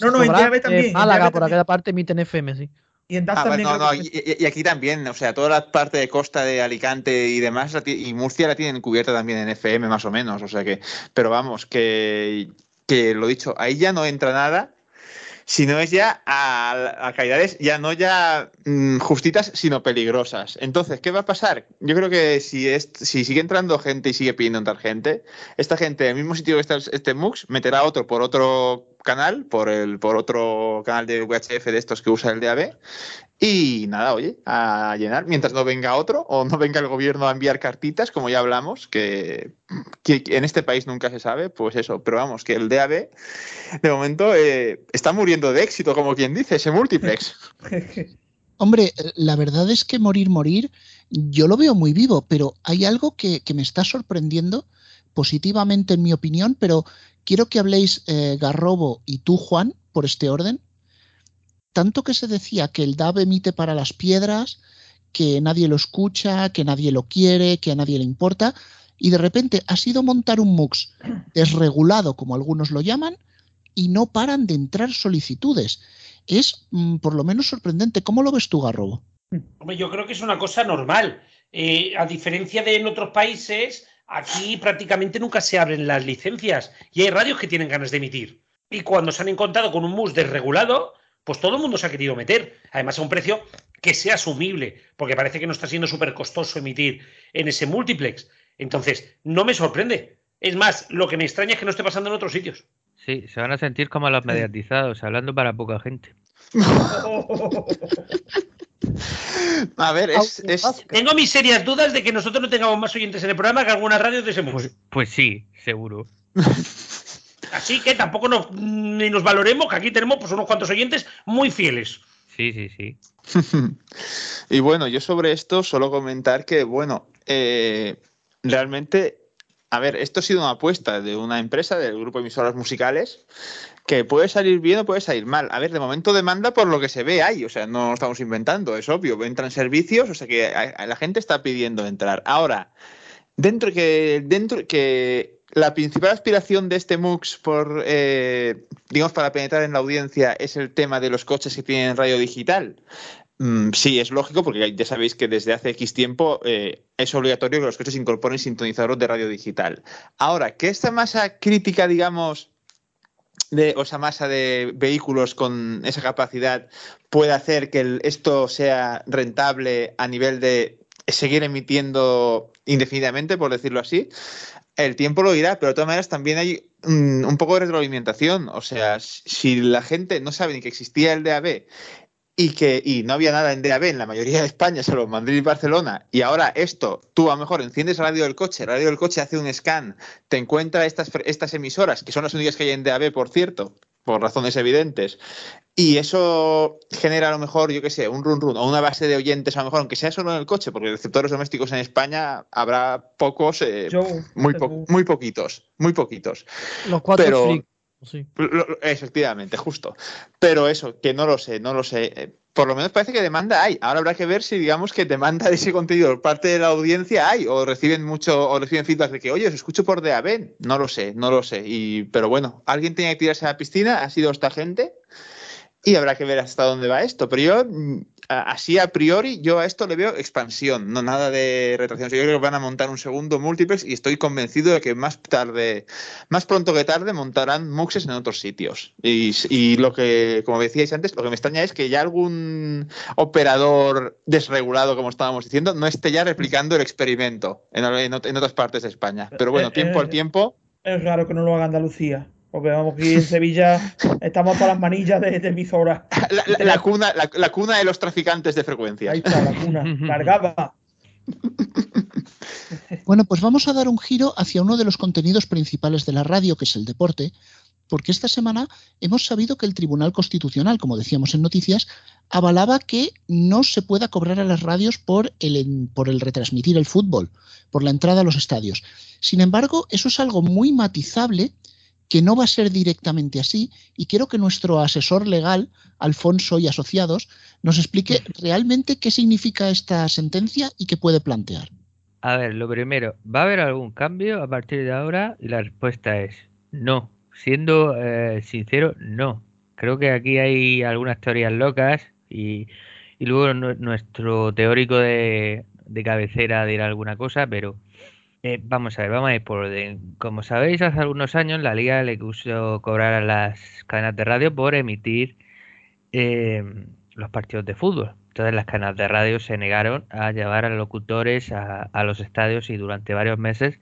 no, No, en DAB también. eh, en Málaga, DAB por aquella parte emiten FM, sí. Y en DAB Ah, también. no, creo no, que- y, aquí también, o sea, toda la parte de costa de Alicante y demás, y Murcia la tienen cubierta también en FM más o menos, o sea que, pero vamos, que, que lo dicho, ahí ya no entra nada, sino es ya a, a calidades ya no ya mm, justitas, sino peligrosas. Entonces, ¿qué va a pasar? Yo creo que si, es, si sigue entrando gente y sigue pidiendo entrar gente, esta gente, en el mismo sitio que está este MUX, meterá otro por otro canal, por el por otro canal de VHF de estos que usa el DAB, y nada, oye, a llenar, mientras no venga otro o no venga el gobierno a enviar cartitas, como ya hablamos, que, que en este país nunca se sabe, pues eso, pero vamos, que el DAB de momento eh, está muriendo de éxito, como quien dice, ese multiplex. Hombre, la verdad es que morir, morir, yo lo veo muy vivo, pero hay algo que, que me está sorprendiendo positivamente en mi opinión, pero quiero que habléis eh, Garrobo y tú, Juan, por este orden. Tanto que se decía que el DAB emite para las piedras, que nadie lo escucha, que nadie lo quiere, que a nadie le importa, y de repente ha sido montar un MUX desregulado, como algunos lo llaman, y no paran de entrar solicitudes. Es mm, por lo menos sorprendente. ¿Cómo lo ves tú, Garrobo? Hombre, yo creo que es una cosa normal. Eh, a diferencia de en otros países, aquí prácticamente nunca se abren las licencias y hay radios que tienen ganas de emitir. Y cuando se han encontrado con un MUS desregulado, pues todo el mundo se ha querido meter. Además, a un precio que sea asumible, porque parece que no está siendo súper costoso emitir en ese multiplex. Entonces, no me sorprende. Es más, lo que me extraña es que no esté pasando en otros sitios. Sí, se van a sentir como los mediatizados, hablando para poca gente. A ver, es, es- Tengo mis serias dudas de que nosotros no tengamos más oyentes en el programa que algunas radios de ese MUS. Pues sí, seguro. Así que tampoco nos, ni nos valoremos, que aquí tenemos pues, unos cuantos oyentes muy fieles. Sí, sí, sí. y bueno, yo sobre esto solo comentar que, bueno, eh, realmente, a ver, esto ha sido una apuesta de una empresa, del grupo de emisoras musicales, que puede salir bien o puede salir mal. A ver, de momento demanda por lo que se ve ahí, o sea, no lo estamos inventando, es obvio, entran servicios, o sea que la gente está pidiendo entrar. Ahora, dentro que dentro que la principal aspiración de este MUX por eh, digamos para penetrar en la audiencia es el tema de los coches que tienen radio digital. Mm, sí, es lógico porque ya sabéis que desde hace X tiempo eh, es obligatorio que los coches incorporen sintonizadores de radio digital. Ahora, que esta masa crítica, digamos, de, o esa masa de vehículos con esa capacidad puede hacer que esto sea rentable a nivel de seguir emitiendo indefinidamente, por decirlo así. El tiempo lo dirá, pero de todas maneras también hay mm, un poco de retroalimentación. O sea, si- la gente no sabe ni que existía el DAB y que y no había nada en DAB en la mayoría de España, solo Madrid y Barcelona, y ahora esto, tú a lo mejor enciendes la radio del coche, radio del coche hace un scan, te encuentra estas, estas emisoras, que son las únicas que hay en DAB, por cierto, por razones evidentes, y eso genera a lo mejor, yo qué sé, un run run o una base de oyentes, a lo mejor, aunque sea solo en el coche, porque receptores domésticos en España habrá pocos, eh, muy, po- muy poquitos, muy poquitos. Los cuatro Pero- sí. Efectivamente, justo. Pero eso, que no lo sé, no lo sé. Por lo menos parece que demanda hay. Ahora habrá que ver si, digamos, que demanda de ese contenido por parte de la audiencia hay, o reciben mucho, o reciben feedback de que, oye, os escucho por DAB. No lo sé, no lo sé. Y, pero bueno, alguien tenía que tirarse a la piscina, ha sido esta gente, y habrá que ver hasta dónde va esto. Pero yo, mm, así a priori, yo a esto le veo expansión, no nada de retracción. Yo creo que van a montar un segundo múltiplex y estoy convencido de que más tarde, más pronto que tarde, montarán muxes en otros sitios. Y, y lo que, como decíais antes, lo que me extraña es que ya algún operador desregulado, como estábamos diciendo, no esté ya replicando el experimento en, en ot- en otras partes de España. Pero bueno, Eh, tiempo eh, al tiempo. Es raro que no lo haga Andalucía. Porque vamos, aquí en Sevilla estamos todas las manillas de, de emisora. La, la- la cuna, la, la cuna de los traficantes de frecuencias. Ahí está la cuna, cargada. Bueno, pues vamos a dar un giro hacia uno de los contenidos principales de la radio, que es el deporte, porque esta semana hemos sabido que el Tribunal Constitucional, como decíamos en noticias, avalaba que no se pueda cobrar a las radios por el, en- por el retransmitir el fútbol, por la entrada a los estadios. Sin embargo, eso es algo muy matizable que no va a ser directamente así y quiero que nuestro asesor legal, Alfonso y Asociados, nos explique realmente qué significa esta sentencia y qué puede plantear. A ver, lo primero, ¿va a haber algún cambio a partir de ahora? Y la respuesta es no. Siendo eh, sincero, no. Creo que aquí hay algunas teorías locas y, Y luego nuestro teórico de, cabecera dirá alguna cosa, pero eh, vamos a ver, vamos a ir por orden. Como sabéis, hace algunos años la liga le puso cobrar a las cadenas de radio por emitir eh, los partidos de fútbol. Entonces las cadenas de radio se negaron a llevar a locutores a, los estadios y durante varios meses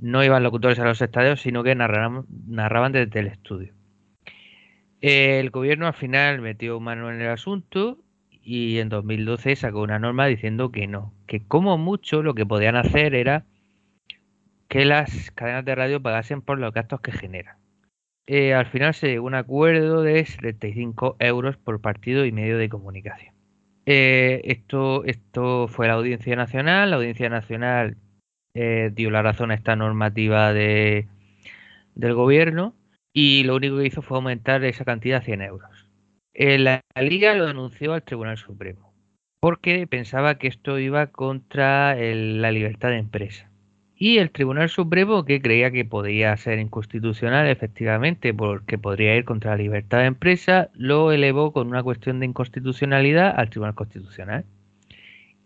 no iban locutores a los estadios, sino que narraban, narraban desde el estudio. El gobierno al final metió mano en el asunto y en 2012 sacó una norma diciendo que no, que como mucho lo que podían hacer era que las cadenas de radio pagasen por los gastos que generan. Eh, al final se llegó a un acuerdo de 75 euros por partido y medio de comunicación. Eh, esto, esto fue la Audiencia Nacional. La Audiencia Nacional eh, dio la razón a esta normativa de, del gobierno y lo único que hizo fue aumentar esa cantidad a 100 euros. Eh, la, Liga lo denunció al Tribunal Supremo porque pensaba que esto iba contra la libertad de empresa. Y el Tribunal Supremo, que creía que podía ser inconstitucional, efectivamente, porque podría ir contra la libertad de empresa, lo elevó con una cuestión de inconstitucionalidad al Tribunal Constitucional.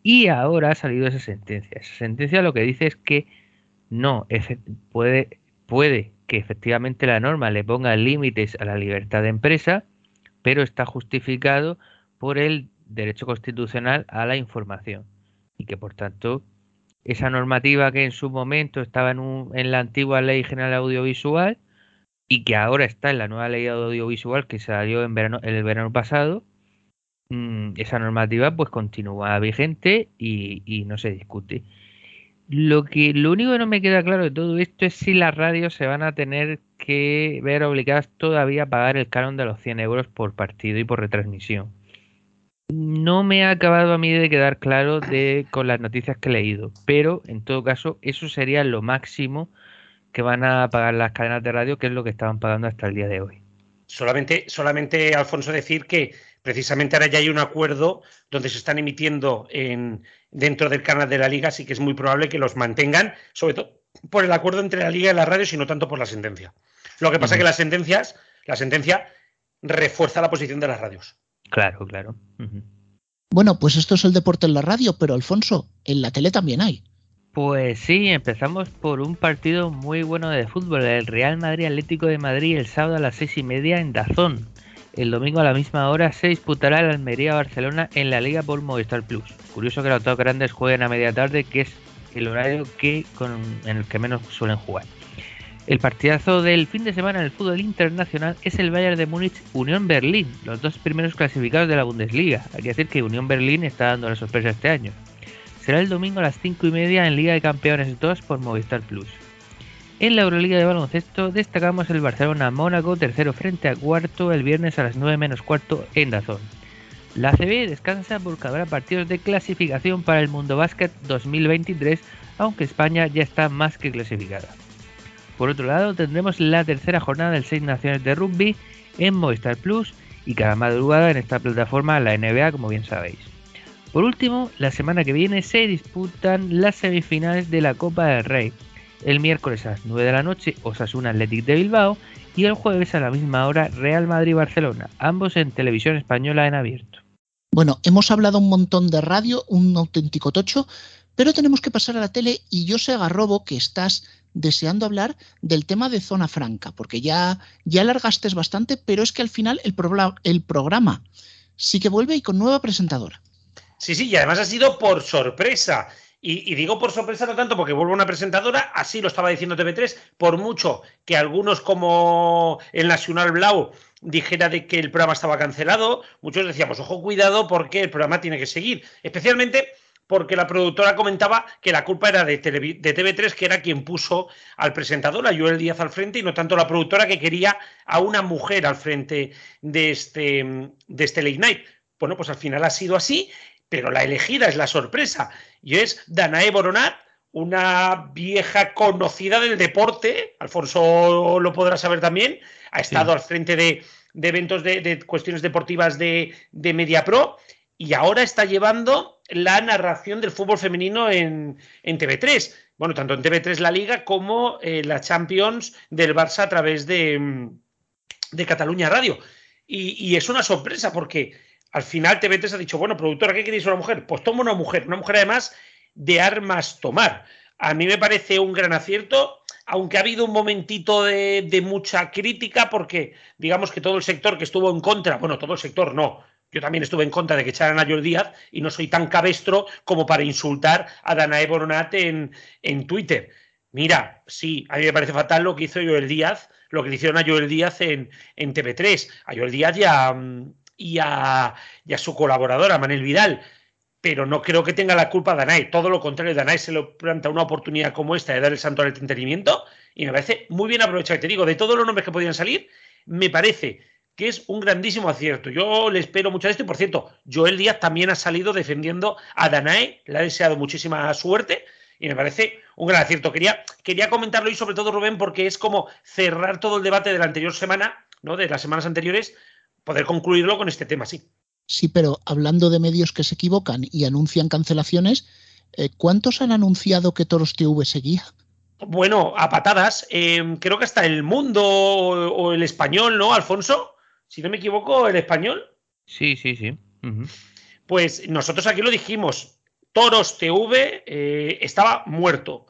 Y ahora ha salido esa sentencia. Esa sentencia lo que dice es que no, puede, puede que efectivamente la norma le ponga límites a la libertad de empresa, pero está justificado por el derecho constitucional a la información y que por tanto esa normativa que en su momento estaba en, la antigua Ley General Audiovisual y que ahora está en la nueva Ley Audiovisual que salió en, verano, el verano pasado, mm, esa normativa pues continúa vigente y, no se discute. Lo que lo único que no me queda claro de todo esto es si las radios se van a tener que ver obligadas todavía a pagar el canon de los 100 euros por partido y por retransmisión no me ha acabado a mí de quedar claro de, con las noticias que he leído, pero en todo caso eso sería lo máximo que van a pagar las cadenas de radio, que es lo que estaban pagando hasta el día de hoy. Solamente, solamente Alfonso, decir que precisamente ahora ya hay un acuerdo donde se están emitiendo en, dentro del canal de la liga, así que es muy probable que los mantengan, sobre todo por el acuerdo entre la liga y la radio, y no tanto por la sentencia. Lo que pasa es que las sentencias, la sentencia refuerza la posición de las radios. Claro, claro. Bueno, pues esto es el deporte en la radio, pero Alfonso, en la tele también hay. Pues sí, empezamos por un partido muy bueno de fútbol, el Real Madrid Atlético de Madrid, el sábado a las seis y media en Dazón. El domingo a la misma hora se disputará el Almería Barcelona en la Liga por Movistar Plus. Curioso que los dos grandes jueguen a media tarde, que es el horario que en el que menos suelen jugar. El partidazo del fin de semana en el fútbol internacional es el Bayern de Múnich Unión Berlín, los dos primeros clasificados de la Bundesliga. Hay que decir que Unión Berlín está dando la sorpresa este año. Será el domingo a las 5 y media en Liga de Campeones 2 por Movistar Plus. En la Euroliga de baloncesto destacamos el Barcelona Mónaco tercero frente a cuarto el viernes a las 9 menos cuarto en Dazón. La CB descansa porque habrá partidos de clasificación para el Mundo Básquet 2023, aunque España ya está más que clasificada. Por otro lado, tendremos la tercera jornada del Seis Naciones de Rugby en Movistar Plus y cada madrugada en esta plataforma la NBA, como bien sabéis. Por último, la semana que viene se disputan las semifinales de la Copa del Rey. El miércoles a las 9 de la noche Osasuna Athletic de Bilbao y el jueves a la misma hora Real Madrid-Barcelona, ambos en televisión española en abierto. Bueno, hemos hablado un montón de radio, un auténtico tocho, pero tenemos que pasar a la tele y yo sé, Garrobo, que estás deseando hablar del tema de zona franca, porque ya, ya bastante, pero es que al final el, el programa sí que vuelve y con nueva presentadora. Sí, sí, y además ha sido por sorpresa. Y, digo por sorpresa no tanto porque vuelve una presentadora, así lo estaba diciendo TV3, por mucho que algunos como el Nacional Blau dijera de que el programa estaba cancelado, muchos decíamos, ojo, cuidado porque el programa tiene que seguir. Especialmente porque la productora comentaba que la culpa era de, TV3, que era quien puso al presentador, a Joel Díaz al frente, y no tanto la productora que quería a una mujer al frente de este, de este Late Night. Bueno, pues al final ha sido así, pero la elegida es la sorpresa, y es Danae Boronat, una vieja conocida del deporte, Alfonso lo podrá saber también, ha estado al frente de, eventos de, cuestiones deportivas de, de MediaPro, y ahora está llevando la narración del fútbol femenino en, TV3. Bueno, tanto en TV3 la Liga como eh, la Champions del Barça a través de, mm, de Cataluña Radio. Y, es una sorpresa porque Al final TV3 ha dicho, bueno, productora, ¿qué queréis una mujer? Pues toma una mujer, una mujer además de armas tomar. A mí me parece un gran acierto, aunque ha habido un momentito de, de mucha crítica, porque digamos que todo el sector que estuvo en contra, bueno, todo el sector no, yo también estuve en contra de que echaran a Joel Díaz y no soy tan cabestro como para insultar a Danae Boronat en, en Twitter. Mira, sí, a mí me parece fatal lo que hizo Joel Díaz, lo que hicieron a Joel Díaz en, en TV3, a Joel Díaz y a, y a, y a su colaboradora, Manel Vidal. Pero no creo que tenga la culpa Danae. Todo lo contrario, Danae se le planta una oportunidad como esta de dar el santo al entretenimiento y me parece muy bien aprovechado. Y te digo, de todos los nombres que podían salir, me parece que es un grandísimo acierto. Yo le espero mucho a esto y por cierto, Joel Díaz también ha salido defendiendo a Danae, le ha deseado muchísima suerte y me parece un gran acierto. Quería, quería comentarlo y sobre todo Rubén porque es como cerrar todo el debate de la anterior semana, ¿no? de las semanas anteriores, poder concluirlo con este tema, sí. Sí, pero hablando de medios que se equivocan y anuncian cancelaciones, eh, ¿cuántos han anunciado que Toros TV seguía? Bueno, a patadas. Eh, creo que hasta el mundo o, o el español, ¿no, Alfonso? Si no me equivoco, el español. Sí, sí, sí. Pues nosotros aquí lo dijimos. Toros TV eh, estaba muerto.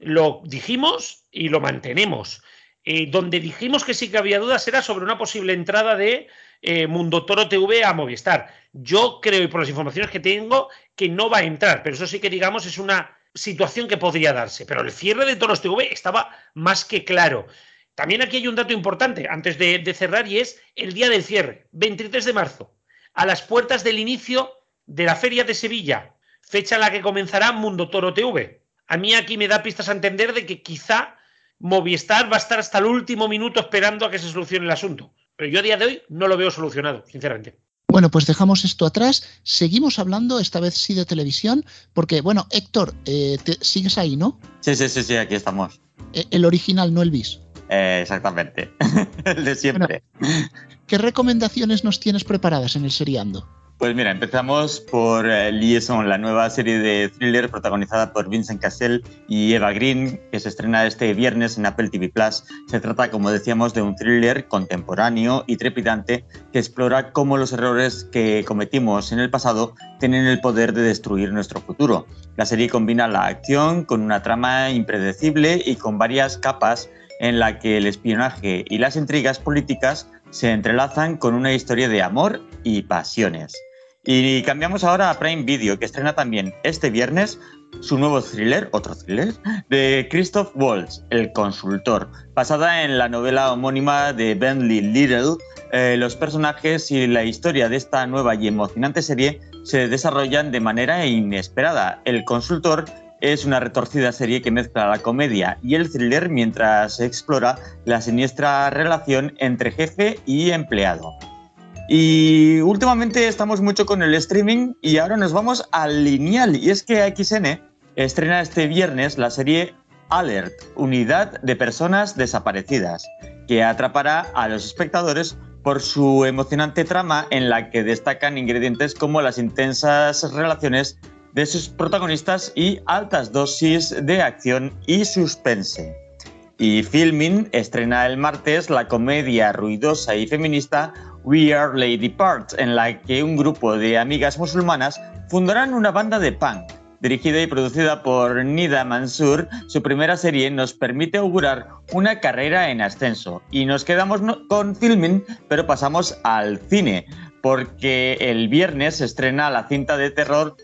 Lo dijimos y lo mantenemos. Eh, donde dijimos que sí que había dudas era sobre una posible entrada de eh, Mundo Toro TV a Movistar. Yo creo, y por las informaciones que tengo, que no va a entrar, pero eso sí que digamos es una situación que podría darse. Pero el cierre de Toros TV estaba más que claro. También aquí hay un dato importante antes de, de, cerrar y es el día del cierre, 23 de marzo, a las puertas del inicio de la Feria de Sevilla, fecha en la que comenzará Mundo Toro TV. A mí aquí me da pistas a entender de que quizá Movistar va a estar hasta el último minuto esperando a que se solucione el asunto. Pero yo a día de hoy no lo veo solucionado, sinceramente. Bueno, pues dejamos esto atrás. Seguimos hablando, esta vez sí de televisión, porque, bueno, Héctor, eh, te, sigues ahí, ¿no? Sí, sí, sí, sí, aquí estamos. Eh, el original, no el bis. Eh, exactamente. el de siempre. Bueno, ¿Qué recomendaciones nos tienes preparadas en el seriando? Pues mira, empezamos por eh, Liaison, la nueva serie de thriller protagonizada por Vincent Cassel y Eva Green, que se estrena este viernes en Apple TV Plus. Se trata, como decíamos, de un thriller contemporáneo y trepidante que explora cómo los errores que cometimos en el pasado tienen el poder de destruir nuestro futuro. La serie combina la acción con una trama impredecible y con varias capas en la que el espionaje y las intrigas políticas se entrelazan con una historia de amor y pasiones. Y cambiamos ahora a Prime Video, que estrena también este viernes su nuevo thriller, otro thriller, de Christoph Waltz, El Consultor, basada en la novela homónima de Bentley Little. Eh, los personajes y la historia de esta nueva y emocionante serie se desarrollan de manera inesperada. El Consultor es una retorcida serie que mezcla la comedia y el thriller mientras explora la siniestra relación entre jefe y empleado. Y últimamente estamos mucho con el streaming y ahora nos vamos al lineal. Y es que XN estrena este viernes la serie Alert, Unidad de Personas Desaparecidas, que atrapará a los espectadores por su emocionante trama en la que destacan ingredientes como las intensas relaciones de sus protagonistas y altas dosis de acción y suspense. Y Filmin estrena el martes la comedia ruidosa y feminista We Are Lady Parts, en la que un grupo de amigas musulmanas fundarán una banda de punk. Dirigida y producida por Nida Mansur, su primera serie nos permite augurar una carrera en ascenso. Y nos quedamos con Filmin, pero pasamos al cine, porque el viernes se estrena la cinta de terror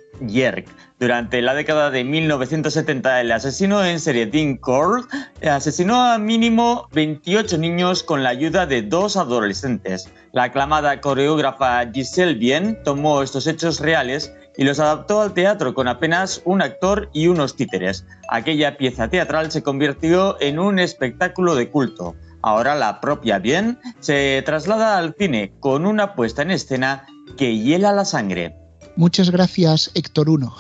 Durante la década de 1970, el asesino en serie Dean Cole asesinó a mínimo 28 niños con la ayuda de dos adolescentes. La aclamada coreógrafa Giselle Bien tomó estos hechos reales y los adaptó al teatro con apenas un actor y unos títeres. Aquella pieza teatral se convirtió en un espectáculo de culto. Ahora la propia Bien se traslada al cine con una puesta en escena que hiela la sangre. Muchas gracias, Héctor Uno.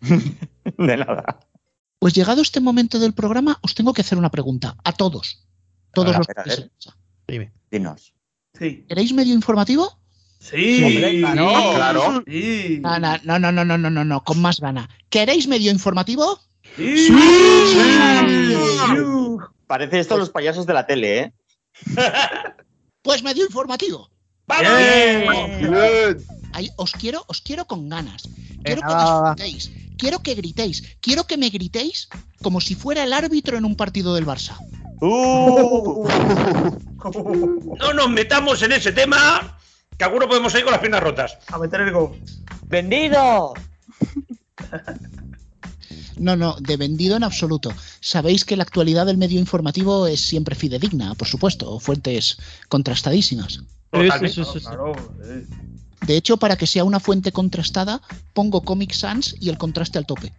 de nada. Pues llegado este momento del programa, os tengo que hacer una pregunta a todos. Todos los que eh. Dime. Dinos. ¿Queréis medio informativo? Sí, no, claro. Sí. No, no, no, no, no, no, no, con más gana. ¿Queréis medio informativo? Sí. Parece esto los payasos de la tele, ¿eh? pues medio informativo. ¡Vamos! Bien. Os quiero, os quiero con ganas. Quiero que disfrutéis. Quiero que gritéis. Quiero que me gritéis como si fuera el árbitro en un partido del Barça. No nos metamos en ese tema, que alguno podemos ir con las piernas rotas. A meter el gol. ¡Vendido! No, no, de vendido en absoluto. Sabéis que la actualidad del medio informativo es siempre fidedigna, por supuesto, fuentes contrastadísimas. Totalmente, sí, sí, sí, sí. claro, eh. De hecho, para que sea una fuente contrastada, pongo Comic Sans y el contraste al tope.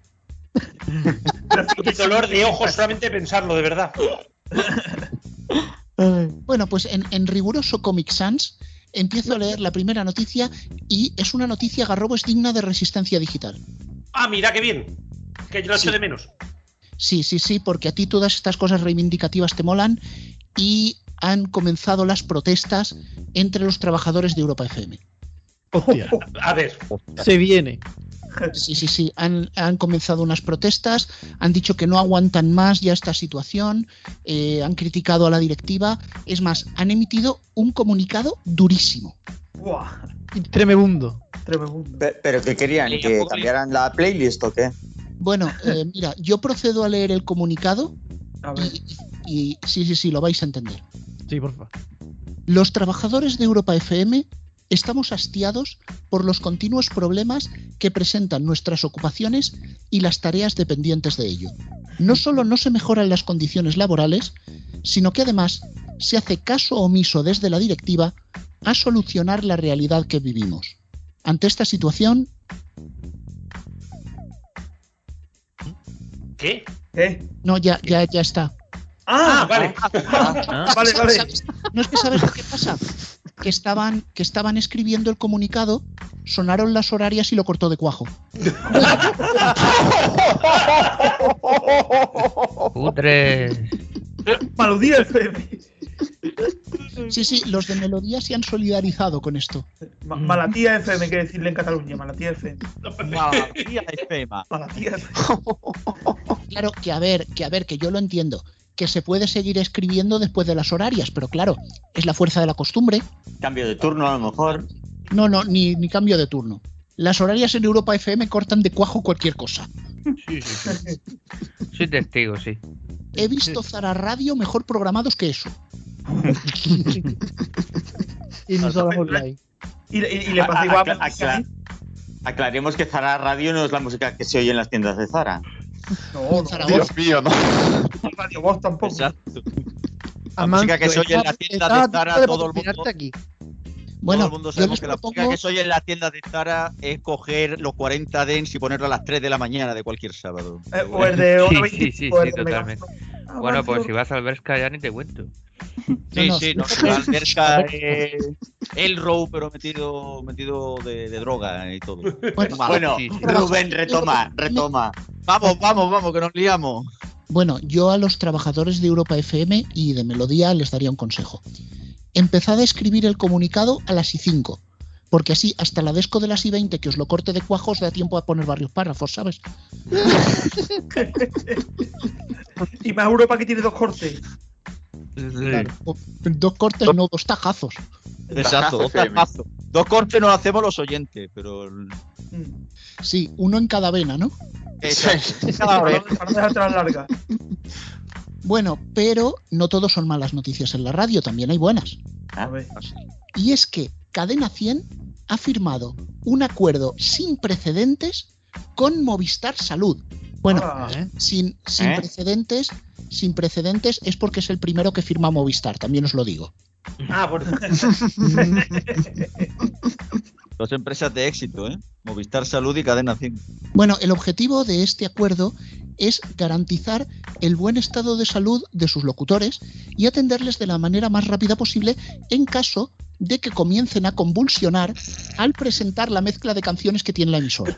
Qué dolor de ojos solamente pensarlo, de verdad. Bueno, pues en, en riguroso Comic Sans empiezo a leer la primera noticia y es una noticia garrobo es digna de resistencia digital. Ah, mira qué bien. Que yo lo echo Sí. de menos. Sí, sí, sí, porque a ti todas estas cosas reivindicativas te molan y han comenzado las protestas entre los trabajadores de Europa FM. Hostia, A ver, se viene. Sí, sí, sí, han, han comenzado unas protestas, han dicho que no aguantan más ya esta situación, eh, han criticado a la directiva, es más, han emitido un comunicado durísimo. Buah, Tremebundo. tremendo. Pe- ¿Pero qué querían? ¿Que cambiaran la playlist o qué? Bueno, eh, mira, yo procedo a leer el comunicado A ver. y, y- sí, sí, sí, lo vais a entender. Sí, porfa. Los trabajadores de Europa FM estamos hastiados por los continuos problemas que presentan nuestras ocupaciones y las tareas dependientes de ello. No solo no se mejoran las condiciones laborales, sino que además se hace caso omiso desde la directiva a solucionar la realidad que vivimos. Ante esta situación, ¿qué? ¿Qué? no, ya, ya, ya está. Ah, Ah, vale. Ah, vale, vale. No es que sabes lo que pasa, que estaban, que estaban escribiendo el comunicado, sonaron las horarias y lo cortó de cuajo. Putres. Maludía FM. Sí, sí, los de Melodía se han solidarizado con esto. Ma- Malatía FM, hay que decirle en Cataluña. Malatía FM. Malatía Efema. Malatía FM. Claro, que a ver, que a ver, que yo lo entiendo. Que se puede seguir escribiendo después de las horarias, pero claro, es la fuerza de la costumbre. Cambio de turno a lo mejor. No, no, ni, ni cambio de turno. Las horarias en Europa FM cortan de cuajo cualquier cosa. Sí, sí, sí. Soy testigo, sí. He visto Zara Radio mejor programados que eso. Y no solo online. Y, y- y le pasa igual. acla- acla- Aclaremos que Zara Radio no es la música que se oye en las tiendas de Zara. No, no, Zaragoza. Dios mío, ¿no? Radio Voz tampoco. Exacto. La Amancio, música que se oye en la tienda de Zara, todo el mundo, aquí. Bueno, todo el mundo sabemos que la música que se oye en la tienda de Zara es coger los 40 dents y ponerlo a las 3 de la mañana de cualquier sábado. Eh, o el de Sí, Hora sí, 25, sí, sí, totalmente. Ah, Bueno, pues si vas al Berska ya ni te cuento. Sí, no, sí, no, no, la alberca es el row, pero metido, metido de, de droga y todo. Bueno, Bueno, sí, sí. Rubén, retoma, retoma. Vamos, vamos, vamos, que nos liamos. Bueno, yo a los trabajadores de Europa FM y de Melodía les daría un consejo. Empezad a escribir el comunicado a las y 5, porque así hasta la desco de las y 20 que os lo corte de cuajo os da tiempo a poner varios párrafos, ¿sabes? Y más Europa que tiene dos cortes. Claro. Dos cortes, no dos tajazos. Exacto, dos tajazos. Dos cortes nos hacemos los oyentes, pero. Sí, uno en cada vena, ¿no? Exacto. Para, no- para largas. Bueno, pero no todos son malas noticias en la radio, también hay buenas. A ver. Y es que Cadena 100 ha firmado un acuerdo sin precedentes con Movistar Salud. Bueno, Ah, ¿Eh? sin, sin ¿Eh? precedentes, sin precedentes es porque es el primero que firma Movistar, también os lo digo. Ah, bueno. Dos empresas de éxito, ¿eh? Movistar Salud y Cadena 100. Bueno, el objetivo de este acuerdo es garantizar el buen estado de salud de sus locutores y atenderles de la manera más rápida posible en caso de que comiencen a convulsionar al presentar la mezcla de canciones que tiene la emisora.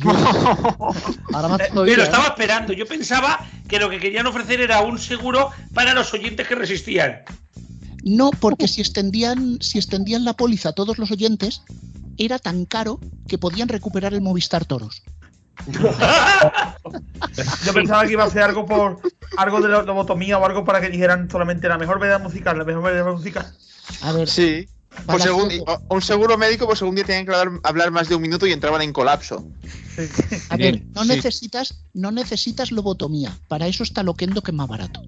Ahora más Eh, Me todavía. lo ¿eh? estaba esperando. Yo pensaba que lo que querían ofrecer era un seguro para los oyentes que resistían. No, porque si extendían, si extendían la póliza a todos los oyentes, era tan caro que podían recuperar el Movistar Toros. Yo pensaba que iba a hacer algo por algo de la lobotomía o algo para que dijeran solamente la mejor verdad musical, la mejor verdad musical. A ver, Sí. Pues según, un seguro médico, pues según día tenían que hablar, hablar más de un minuto y entraban en colapso. A ver, no sí. necesitas, no necesitas lobotomía. Para eso está Loquendo, que es más barato.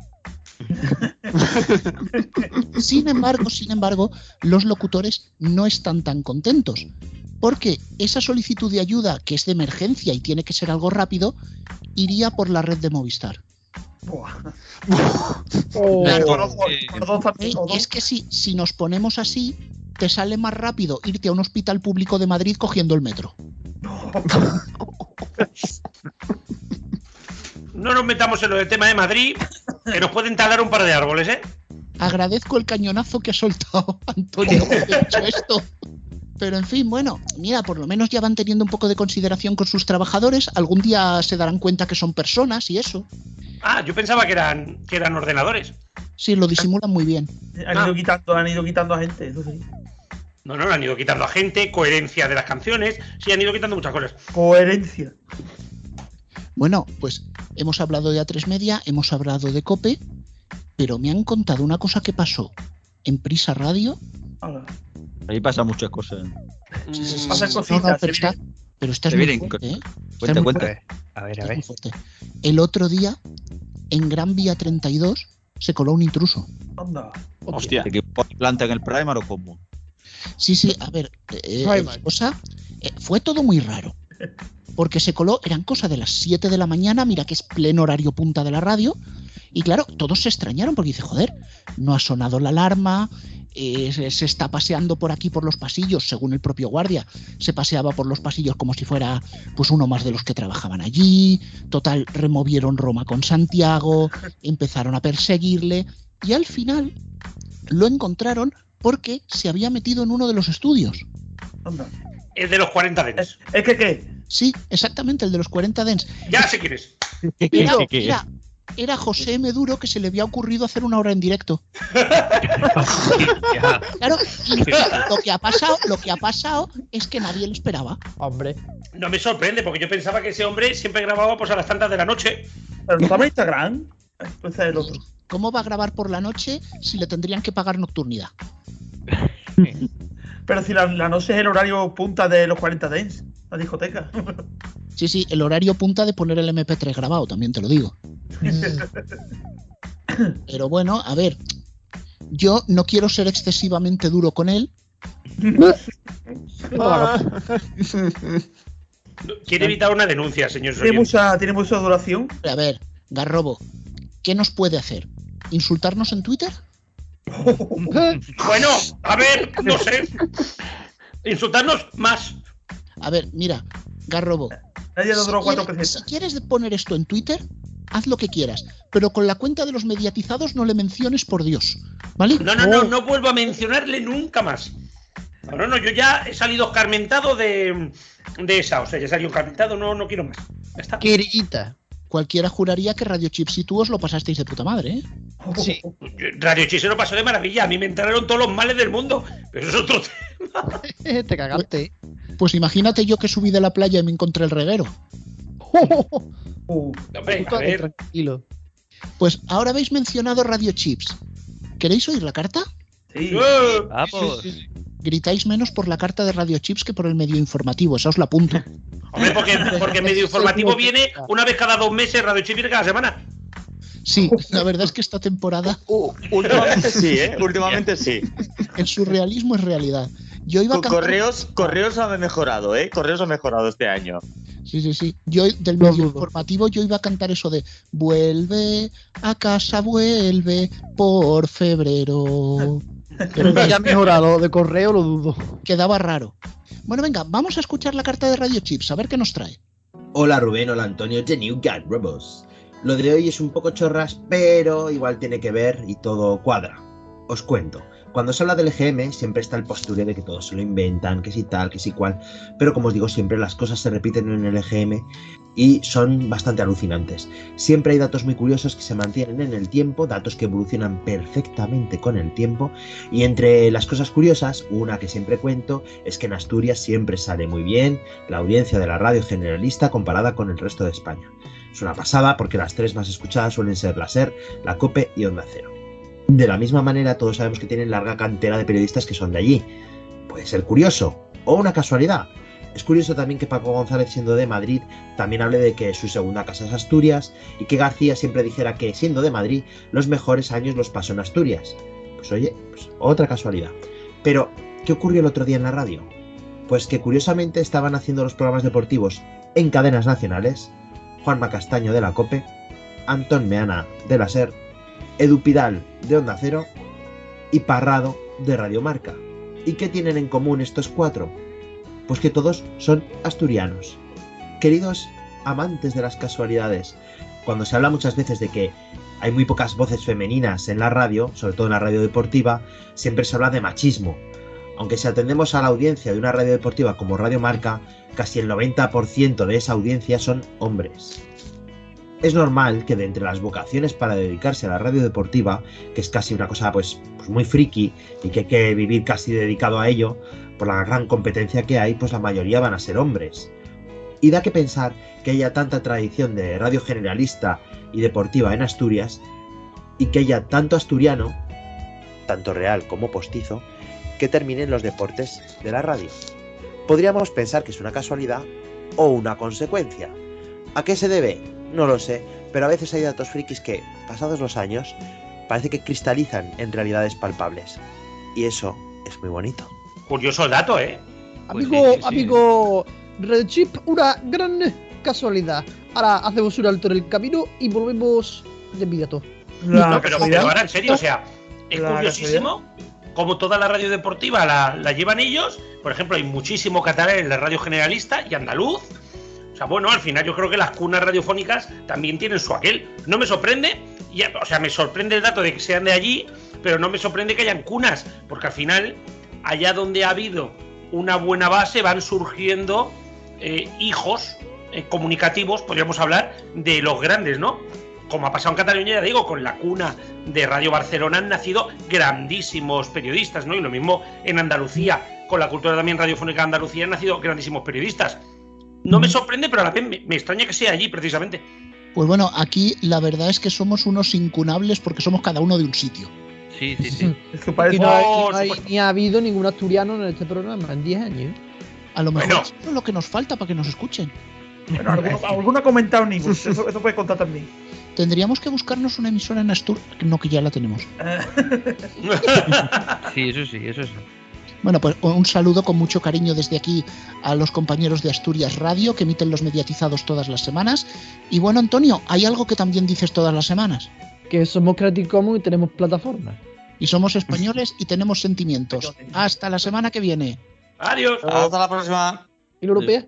sin embargo, sin embargo, los locutores no están tan contentos. Porque esa solicitud de ayuda, que es de emergencia y tiene que ser algo rápido, iría por la red de Movistar. Oh. Eh, es que si, si nos ponemos así, te sale más rápido irte a un hospital público de Madrid cogiendo el metro. No nos metamos en lo del tema de Madrid, que nos pueden talar un par de árboles, ¿eh? Agradezco el cañonazo que ha soltado Antonio por haber hecho esto. Pero en fin, bueno, mira, por lo menos ya van teniendo un poco de consideración con sus trabajadores. Algún día se darán cuenta que son personas y eso. Ah, yo pensaba que eran, que eran ordenadores. Sí, lo disimulan muy bien. Han ido quitando, han ido quitando a gente, eso sí. No, no, han ido quitando a gente, coherencia de las canciones, sí, han ido quitando muchas cosas. Coherencia. Bueno, pues hemos hablado de A3 Media, hemos hablado de Cope, pero me han contado una cosa que pasó en Prisa Radio. Ahí pasan muchas cosas. Pasan No, cositas. no, pero, se está, pero esta es muy fuerte, ¿eh? Cuenta, es muy cuenta. fuerte. A ver, a ver. muy fuerte. El otro día, en Gran Vía 32, se coló un intruso. Anda. Hostia. ¿Que planta en el Primer o cómo? Sí, sí, a ver, eh, cosa, eh, fue todo muy raro. Porque se coló, eran cosas de las 7 de la mañana, mira que es pleno horario punta de la radio. Y claro, todos se extrañaron porque dice, joder, no ha sonado la alarma, eh, se, se está paseando por aquí por los pasillos, según el propio guardia, se paseaba por los pasillos como si fuera pues uno más de los que trabajaban allí. Total, removieron Roma con Santiago, empezaron a perseguirle y al final lo encontraron porque se había metido en uno de los estudios. Anda. El de los 40 dents. ¿Es que qué? Sí, exactamente, el de los 40 dens. Ya sé quién es. Era José M. Duro que se le había ocurrido hacer una hora en directo. Claro, y lo que ha pasado, lo que ha pasado es que nadie lo esperaba. Hombre. No me sorprende, porque yo pensaba que ese hombre siempre grababa pues a las tantas de la noche. Pero no estaba en Instagram. Entonces el otro. ¿Cómo va a grabar por la noche si le tendrían que pagar nocturnidad? Pero si la, la noche es el horario punta de los 40 Dents, la discoteca. Sí, sí, el horario punta de poner el MP3 grabado, también te lo digo. Pero bueno, a ver, yo no quiero ser excesivamente duro con él. Quiere evitar una denuncia, señor Tiene mucha, tiene mucha duración. A ver, Garrobo, ¿qué nos puede hacer? ¿Insultarnos en Twitter? Bueno, a ver, no sé. Insultarnos más. A ver, mira, Garrobo. Si, quieres, si quieres poner esto en Twitter, haz lo que quieras, pero con la cuenta de los mediatizados no le menciones por Dios, ¿vale? No, no, no, no vuelvo a mencionarle nunca más. No, no, no, yo ya he salido escarmentado de, de esa. O sea, ya he salido escarmentado, no, no quiero más. Ya está. Querillita. Cualquiera juraría que Radio Chips y tú os lo pasasteis de puta madre, ¿eh? Sí. Radio Chis se lo pasó de maravilla. A mí me entraron todos los males del mundo. Pero eso es otro tema. Te cagaste. Pues imagínate yo que subí de la playa y me encontré el reguero. Uh, Hombre, a ver. Tranquilo. Pues ahora habéis mencionado Radio Chips. ¿Queréis oír la carta? sí. Vamos. Gritáis menos por la carta de Radio Chips que por el medio informativo, esa os la apunto. Hombre, porque, porque medio informativo viene una vez cada dos meses, Radio Chis viene cada semana. Sí, la verdad es que esta temporada Últimamente sí, ¿eh? Últimamente sí. el surrealismo es realidad. Yo iba a Con cantar... correos, correos ha mejorado, ¿eh? Correos ha mejorado este año. Sí, sí, sí. Yo del medio informativo yo iba a cantar eso de vuelve a casa, vuelve por febrero. Pero que haya mejorado de correo lo dudo. Quedaba raro. Bueno, venga, vamos a escuchar la carta de Radio Chips, a ver qué nos trae. Hola Rubén, hola Antonio, The New Guy Rebels. Lo de hoy es un poco chorras, pero igual tiene que ver y todo cuadra. Os cuento. Cuando se habla del EGM siempre está el postureo de que todos se lo inventan, que si tal, que si cual, pero como os digo siempre las cosas se repiten en el EGM y son bastante alucinantes. Siempre hay datos muy curiosos que se mantienen en el tiempo, datos que evolucionan perfectamente con el tiempo y entre las cosas curiosas, una que siempre cuento es que en Asturias siempre sale muy bien la audiencia de la radio generalista comparada con el resto de España. Es una pasada porque las tres más escuchadas suelen ser la SER, la COPE y Onda Cero. De la misma manera, todos sabemos que tienen larga cantera de periodistas que son de allí. Puede ser curioso o una casualidad. Es curioso también que Paco González, siendo de Madrid, también hable de que su segunda casa es Asturias y que García siempre dijera que, siendo de Madrid, los mejores años los pasó en Asturias. Pues oye, pues otra casualidad. Pero, ¿qué ocurrió el otro día en la radio? Pues que curiosamente estaban haciendo los programas deportivos en cadenas nacionales Juanma Castaño de la COPE, Antón Meana de la SER, Edu Pidal de Onda Cero y Parrado de Radio Marca. ¿Y qué tienen en común estos cuatro? Pues que todos son asturianos. Queridos amantes de las casualidades, cuando se habla muchas veces de que hay muy pocas voces femeninas en la radio, sobre todo en la radio deportiva, siempre se habla de machismo. Aunque si atendemos a la audiencia de una radio deportiva como Radio Marca, casi el 90% de esa audiencia son hombres. Es normal que de entre las vocaciones para dedicarse a la radio deportiva, que es casi una cosa pues, pues muy friki y que hay que vivir casi dedicado a ello, por la gran competencia que hay, pues la mayoría van a ser hombres. Y da que pensar que haya tanta tradición de radio generalista y deportiva en Asturias, y que haya tanto asturiano, tanto real como postizo, que terminen los deportes de la radio. Podríamos pensar que es una casualidad o una consecuencia. ¿A qué se debe? No lo sé, pero a veces hay datos frikis que, pasados los años, parece que cristalizan en realidades palpables. Y eso es muy bonito. Curioso el dato, ¿eh? Amigo, amigo Red Chip, una gran casualidad. Ahora hacemos un alto en el camino y volvemos de inmediato. No, pero, pero ahora en serio, o sea, es curiosísimo como toda la radio deportiva la, la, llevan ellos. Por ejemplo, hay muchísimo catalán en la radio generalista y andaluz. Bueno, al final yo creo que las cunas radiofónicas también tienen su aquel. No me sorprende, y, o sea, me sorprende el dato de que sean de allí, pero no me sorprende que hayan cunas, porque al final, allá donde ha habido una buena base, van surgiendo eh, hijos eh, comunicativos, podríamos hablar, de los grandes, ¿no? como ha pasado en Cataluña, ya digo, con la cuna de Radio Barcelona han nacido grandísimos periodistas, ¿no? Y lo mismo en Andalucía, con la cultura también radiofónica de Andalucía han nacido grandísimos periodistas. No me sorprende, pero a la vez me, me extraña que sea allí, precisamente. Pues bueno, aquí la verdad es que somos unos incunables porque somos cada uno de un sitio. Sí, sí, sí. Es que parece... no, hay, no hay, ni ha habido ningún asturiano en este programa en 10 años. A lo mejor bueno. eso es lo que nos falta para que nos escuchen. Bueno, alguno, alguno ha comentado ni eso, eso puede contar también. Tendríamos que buscarnos una emisora en Asturias, no que ya la tenemos. sí, eso sí, eso sí. Bueno, pues un saludo con mucho cariño desde aquí a los compañeros de Asturias Radio que emiten los mediatizados todas las semanas. Y bueno, Antonio, hay algo que también dices todas las semanas. Que somos Creative Commons y tenemos plataforma. Y somos españoles y tenemos sentimientos. Hasta la semana que viene. Adiós. Hasta la próxima. ¿Y la europea?